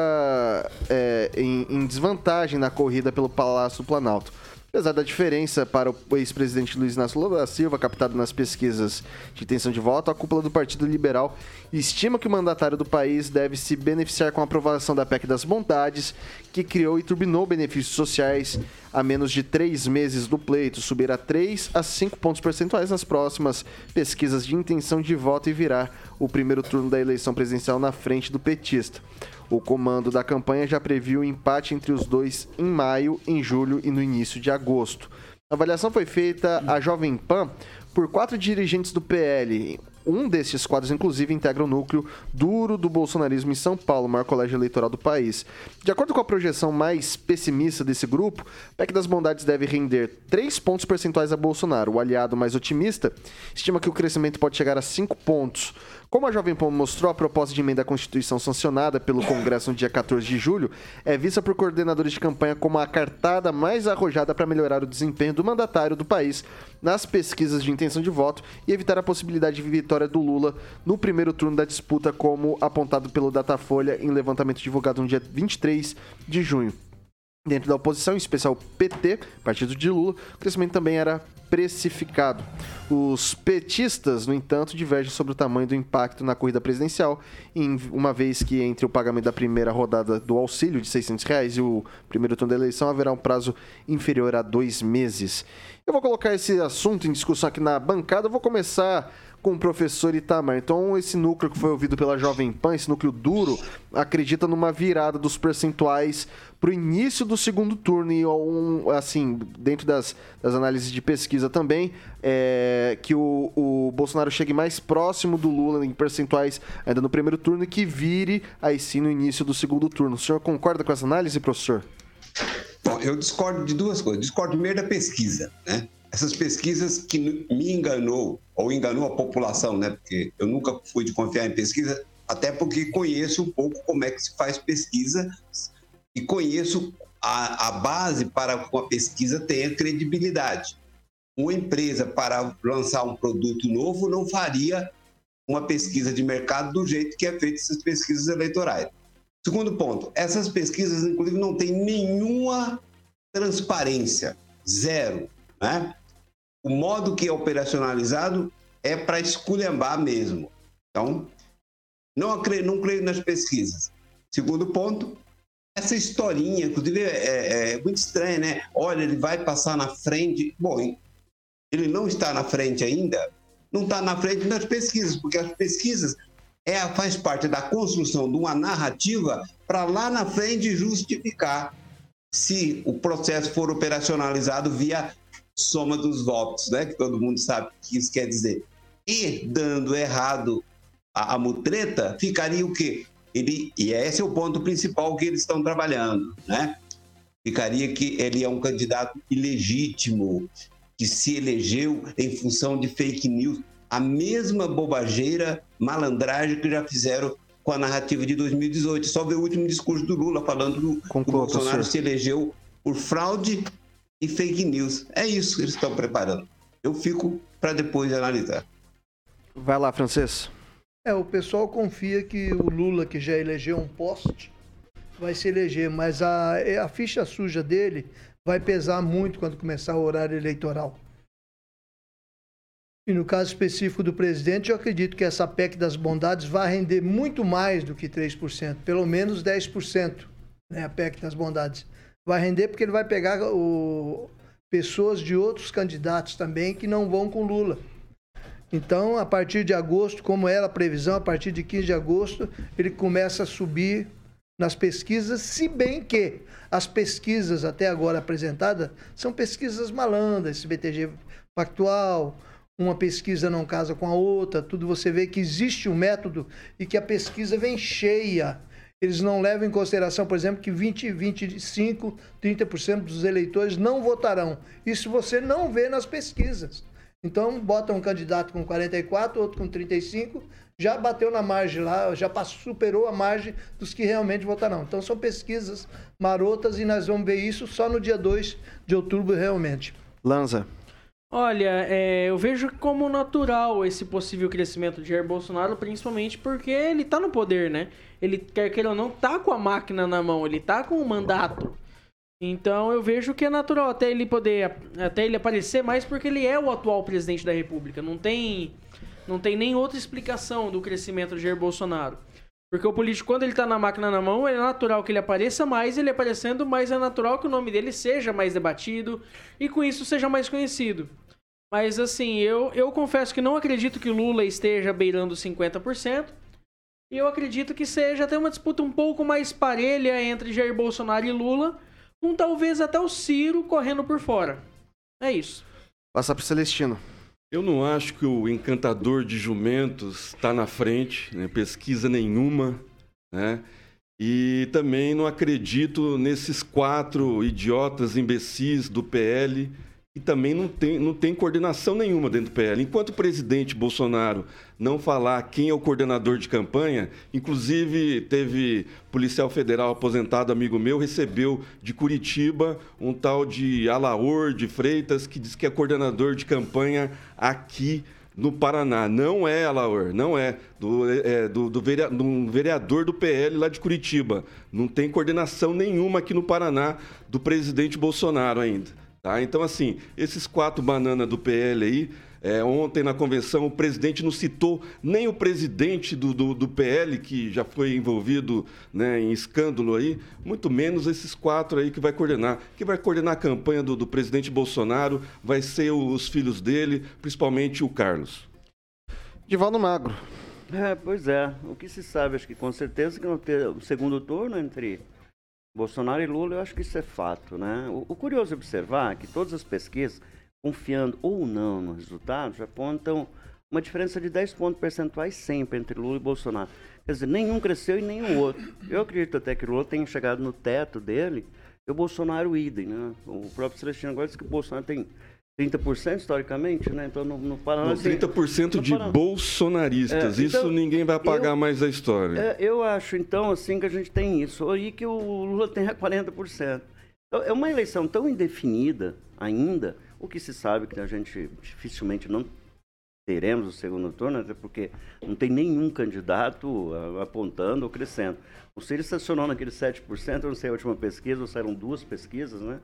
é, em, em desvantagem na corrida pelo Palácio do Planalto. Apesar da diferença para o ex-presidente Luiz Inácio Lula da Silva, captado nas pesquisas de intenção de voto, a cúpula do Partido Liberal estima que o mandatário do país deve se beneficiar com a aprovação da PEC das Bondades, que criou e turbinou benefícios sociais a menos de três meses do pleito, subir a 3 a 5 pontos percentuais nas próximas pesquisas de intenção de voto e virar o primeiro turno da eleição presidencial na frente do petista. O comando da campanha já previu o empate entre os dois em maio, em julho e no início de agosto. A avaliação foi feita à Jovem Pan por quatro dirigentes do PL. Um desses quadros, inclusive, integra o núcleo duro do bolsonarismo em São Paulo, maior colégio eleitoral do país. De acordo com a projeção mais pessimista desse grupo, o PEC das Bondades deve render 3 pontos percentuais a Bolsonaro. O aliado mais otimista estima que o crescimento pode chegar a 5 pontos. Como a Jovem Pan mostrou, a proposta de emenda à Constituição sancionada pelo Congresso no dia 14 de julho é vista por coordenadores de campanha como a cartada mais arrojada para melhorar o desempenho do mandatário do país nas pesquisas de intenção de voto e evitar a possibilidade de vitória do Lula no primeiro turno da disputa, como apontado pelo Datafolha em levantamento divulgado no dia 23 de junho. Dentro da oposição, em especial PT, partido de Lula, o crescimento também era precificado. Os petistas, no entanto, divergem sobre o tamanho do impacto na corrida presidencial, em uma vez que entre o pagamento da primeira rodada do auxílio de 600 reais e o primeiro turno da eleição haverá um prazo inferior a dois meses. Eu vou colocar esse assunto em discussão aqui na bancada. Eu vou começar com o professor Itamar. Então, esse núcleo que foi ouvido pela Jovem Pan, esse núcleo duro, acredita numa virada dos percentuais para o início do segundo turno e, um, assim, dentro das, das análises de pesquisa também, é, que o, o Bolsonaro chegue mais próximo do Lula em percentuais ainda no primeiro turno e que vire aí sim no início do segundo turno. O senhor concorda com essa análise, professor? Bom, eu discordo de duas coisas. Discordo primeiro da pesquisa, né? Essas pesquisas que me enganou, ou enganou a população, né? Porque eu nunca fui de confiar em pesquisa, até porque conheço um pouco como é que se faz pesquisa e conheço a, a base para que uma pesquisa tenha credibilidade. Uma empresa, para lançar um produto novo, não faria uma pesquisa de mercado do jeito que é feita essas pesquisas eleitorais. Segundo ponto, essas pesquisas, inclusive, não têm nenhuma transparência, zero. Né? O modo que é operacionalizado é para esculhambar mesmo. Então, não creio, não creio nas pesquisas. Segundo ponto, essa historinha, inclusive, é, é, é muito estranha, né? Olha, ele vai passar na frente. Bom, ele não está na frente ainda, não está na frente das pesquisas, porque as pesquisas é, faz parte da construção de uma narrativa para lá na frente justificar se o processo for operacionalizado via soma dos votos, né? Que todo mundo sabe o que isso quer dizer. E dando errado a, a mutreta, ficaria o quê? Ele, e esse é o ponto principal que eles estão trabalhando, né? Ficaria que ele é um candidato ilegítimo, que se elegeu em função de fake news, a mesma bobageira, malandragem que já fizeram com a narrativa de 2018. Só ver o último discurso do Lula falando do, que o Bolsonaro se elegeu por fraude e fake news. É isso que eles estão preparando. Eu fico para depois analisar. Vai lá, Francês. É, o pessoal confia que o Lula, que já elegeu um poste, vai se eleger, mas a, a ficha suja dele vai pesar muito quando começar o horário eleitoral. E no caso específico do presidente, eu acredito que essa PEC das bondades vai render muito mais do que 3%, pelo menos 10%, né, a PEC das bondades. Vai render porque ele vai pegar o, pessoas de outros candidatos também que não vão com Lula. Então, a partir de agosto, como era a previsão, a partir de 15 de agosto, ele começa a subir nas pesquisas, se bem que as pesquisas até agora apresentadas são pesquisas malandras, esse BTG Pactual, uma pesquisa não casa com a outra, tudo você vê que existe um método e que a pesquisa vem cheia. Eles não levam em consideração, por exemplo, que 20, 25, 30% dos eleitores não votarão. Isso você não vê nas pesquisas. Então, bota um candidato com 44, outro com 35, já bateu na margem lá, já superou a margem dos que realmente votarão. Então, são pesquisas marotas e nós vamos ver isso só no dia 2 de outubro, realmente. Lanza. Olha, é, eu vejo como natural esse possível crescimento de Jair Bolsonaro, principalmente porque ele tá no poder, né? Ele, quer queira ou não, tá com a máquina na mão, ele tá com o mandato. Então eu vejo que é natural até ele poder, até ele aparecer mais porque ele é o atual presidente da República. Não tem, não tem nem outra explicação do crescimento de Jair Bolsonaro. Porque o político, quando ele tá na máquina na mão, é natural que ele apareça mais, ele aparecendo mais, é natural que o nome dele seja mais debatido e com isso seja mais conhecido. Mas assim, eu, eu confesso que não acredito que Lula esteja beirando 50%. E eu acredito que seja até uma disputa um pouco mais parelha entre Jair Bolsonaro e Lula com talvez até o Ciro correndo por fora. É isso. Passar pro Celestino. Eu não acho que o encantador de jumentos está na frente, né? pesquisa nenhuma, né? E também não acredito nesses quatro idiotas imbecis do PL e também não tem, não tem coordenação nenhuma dentro do PL. Enquanto o presidente Bolsonaro não falar quem é o coordenador de campanha, inclusive teve policial federal aposentado, amigo meu, recebeu de Curitiba um tal de Alaor de Freitas, que diz que é coordenador de campanha aqui no Paraná. Não é Alaor, não é. Do, é, do, do, do vereador do PL lá de Curitiba. Não tem coordenação nenhuma aqui no Paraná do presidente Bolsonaro ainda. Tá? Então, assim, esses quatro bananas do PL aí, é, ontem na convenção o presidente não citou nem o presidente do, do, do PL, que já foi envolvido né, em escândalo aí, muito menos esses quatro aí que vai coordenar. Que vai coordenar a campanha do, do presidente Bolsonaro vai ser os filhos dele, principalmente o Carlos. Divaldo Magro. É, pois é. O que se sabe, acho que com certeza que não ter o segundo turno entre Bolsonaro e Lula, eu acho que isso é fato, né? O, o curioso é observar que todas as pesquisas, confiando ou não no resultado, já apontam uma diferença de 10 pontos percentuais sempre entre Lula e Bolsonaro. Quer dizer, nenhum cresceu e nenhum outro. Eu acredito até que Lula tenha chegado no teto dele e o Bolsonaro idem, né? O próprio Celestino agora disse que o Bolsonaro tem, 30% historicamente, né? Então no, no Paraná. Não, assim, 30% no de Paraná- bolsonaristas. É, Isso então, ninguém vai apagar eu- mais da história. É, eu acho, então, assim, que a gente tem isso. E que o Lula tenha 40%. Então, É uma eleição tão indefinida ainda, o que se sabe que a gente dificilmente não teremos o segundo turno, até porque não tem nenhum candidato apontando ou crescendo. O Ciro estacionou naqueles 7%, eu não sei a última pesquisa, ou saíram duas pesquisas, né?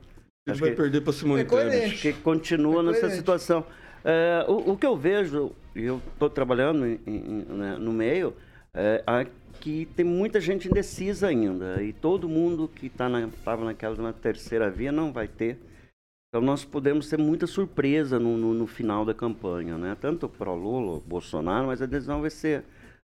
Ele Acho vai que- perder para Simone É que continua É nessa situação. É, o, o que eu vejo, e eu estou trabalhando em- em- né, no meio, é que tem muita gente indecisa ainda. E todo mundo que estava na, tava naquela na terceira via não vai ter. Então nós podemos ter muita surpresa no, no- no final da campanha, né? Tanto para o Lula, Bolsonaro, mas a decisão vai ser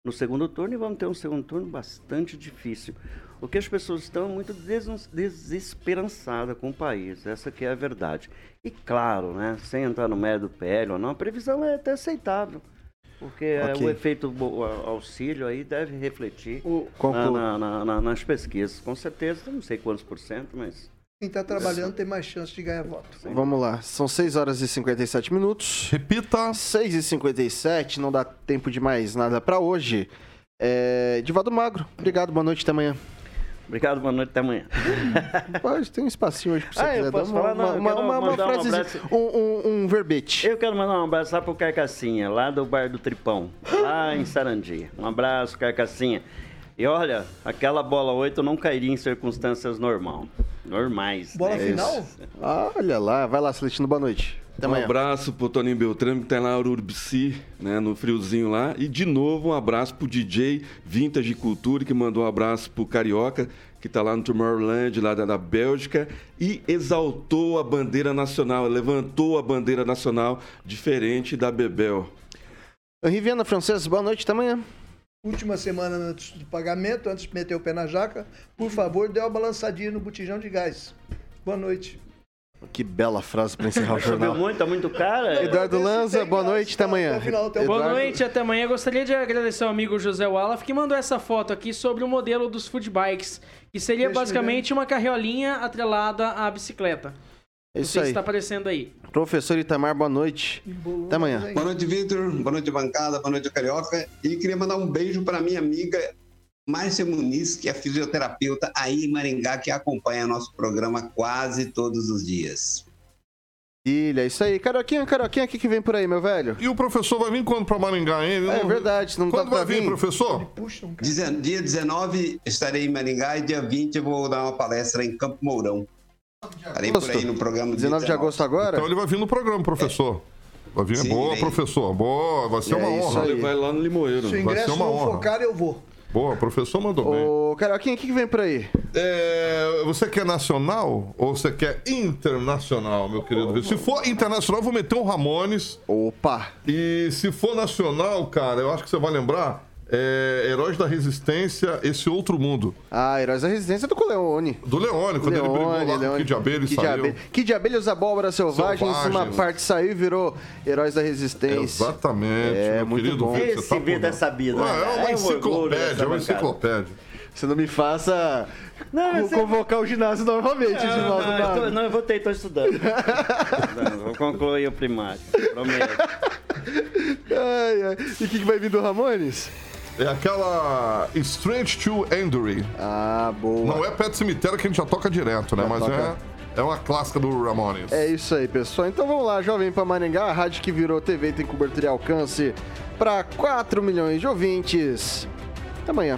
no segundo turno e vamos ter um segundo turno bastante difícil. O que as pessoas estão muito des- desesperançadas com o país, essa que é a verdade. E claro, né, sem entrar no mérito do PL ou não, a previsão é até aceitável. Porque é, Ok. o efeito auxílio aí deve refletir na- Conclu- na- na- na- nas pesquisas. Com certeza, não sei quantos por cento, mas Quem está trabalhando tem mais chance de ganhar voto. Vamos lá, são 6 horas e 57 minutos. Repita. 6 e 57 não dá tempo de mais nada pra hoje. É... Divaldo Magro, obrigado, boa noite, até amanhã. Obrigado, boa noite, até amanhã. Pode, tem um espacinho hoje pra você Ah, eu quiser posso dar falar? Não, eu uma, quero uma, uma, mandar um frase, um, um, um verbete. Eu quero mandar um abraço lá pro Carcassinha, lá do Bar do Tripão, lá em Sarandi. Um abraço, Carcassinha. E olha, aquela bola 8 não cairia em circunstâncias normal, normais. Bola né? final? Olha lá, vai lá, Celestino, boa noite. Até Um amanhã. abraço pro Toninho Beltrame, que tá lá no Urubici, né, no friozinho lá. E de novo um abraço pro DJ Vintage Cultura, que mandou um abraço pro Carioca, que tá lá no Tomorrowland, lá da, da Bélgica, e exaltou a bandeira nacional, levantou a bandeira nacional, diferente da Bebel. Henri Viana Francês, boa noite, até amanhã. Última semana antes do pagamento, antes de meter o pé na jaca, por favor, dê uma balançadinha no botijão de gás. Boa noite. Que bela frase pra encerrar o Choveu jornal. muito, tá muito cara. Eduardo Lanza, boa noite, até amanhã. Boa Eduardo- noite, até amanhã. Gostaria de agradecer ao amigo José Wallaf que mandou essa foto aqui sobre o modelo dos food bikes, que seria Deixa basicamente uma carriolinha atrelada à bicicleta. É Não isso sei se aí. tá aparecendo aí. Professor Itamar, boa noite. Até amanhã. Boa noite, Vitor. Boa noite, bancada. Boa noite, Carioca. E queria mandar um beijo para minha amiga Márcia Muniz, que é fisioterapeuta aí em Maringá, que acompanha nosso programa quase todos os dias. Ilha, isso aí. Caroquinha, Caroquinha, o que, que vem por aí, meu velho? E o professor vai vir quando pra Maringá, hein? Ele É não- verdade, não Quando tá vai vir, vir? professor? Puxa, um Dia 19 estarei em Maringá e dia 20 eu vou dar uma palestra em Campo Mourão. Estarei por aí no programa do dia 19 de agosto agora? Então ele vai vir no programa, professor. Vai vir, Sim, boa, vem. professor. Boa, vai ser É uma isso honra. Ele vai lá no Limoeiro. Se o Vai ingresso ser uma não honra. for caro, eu vou. Boa, professor mandou bem. Ô, Caroquinha, o que, que vem por aí? É, você quer nacional ou você quer internacional, meu querido? Se for internacional, eu vou meter um Ramones. Opa! E se for nacional, cara, eu acho que você vai lembrar. É, Heróis da Resistência, Esse Outro Mundo. Ah, Heróis da Resistência do Leone. Do Leone, quando ele brigou lá com o Kid Abelha e Kid saiu. Abelha. Kid Abelha e os Abóboras Selvagens, Selvagens. uma parte saiu e virou Heróis da Resistência. Exatamente, É, meu muito querido bom. Vitor, Esse você tá por é sabido, Ah? É uma É enciclopédia, dessa é uma enciclopédia. Você não me faça Não, você- convocar o ginásio novamente, Não, Edivaldo não, eu tô- não, eu voltei, tô estudando. Não, vou concluir o primário, prometo. Ai, ai. E o que, que vai vir do Ramones? É aquela Strange to Endury. Ah, boa. Não é Pet Cemitério que a gente já toca direto, né? Já Mas toca. é, é uma clássica do Ramones. É isso aí, pessoal. Então vamos lá, Jovem Pan Maringá, a rádio que virou TV tem cobertura e alcance para 4 milhões de ouvintes. Até amanhã.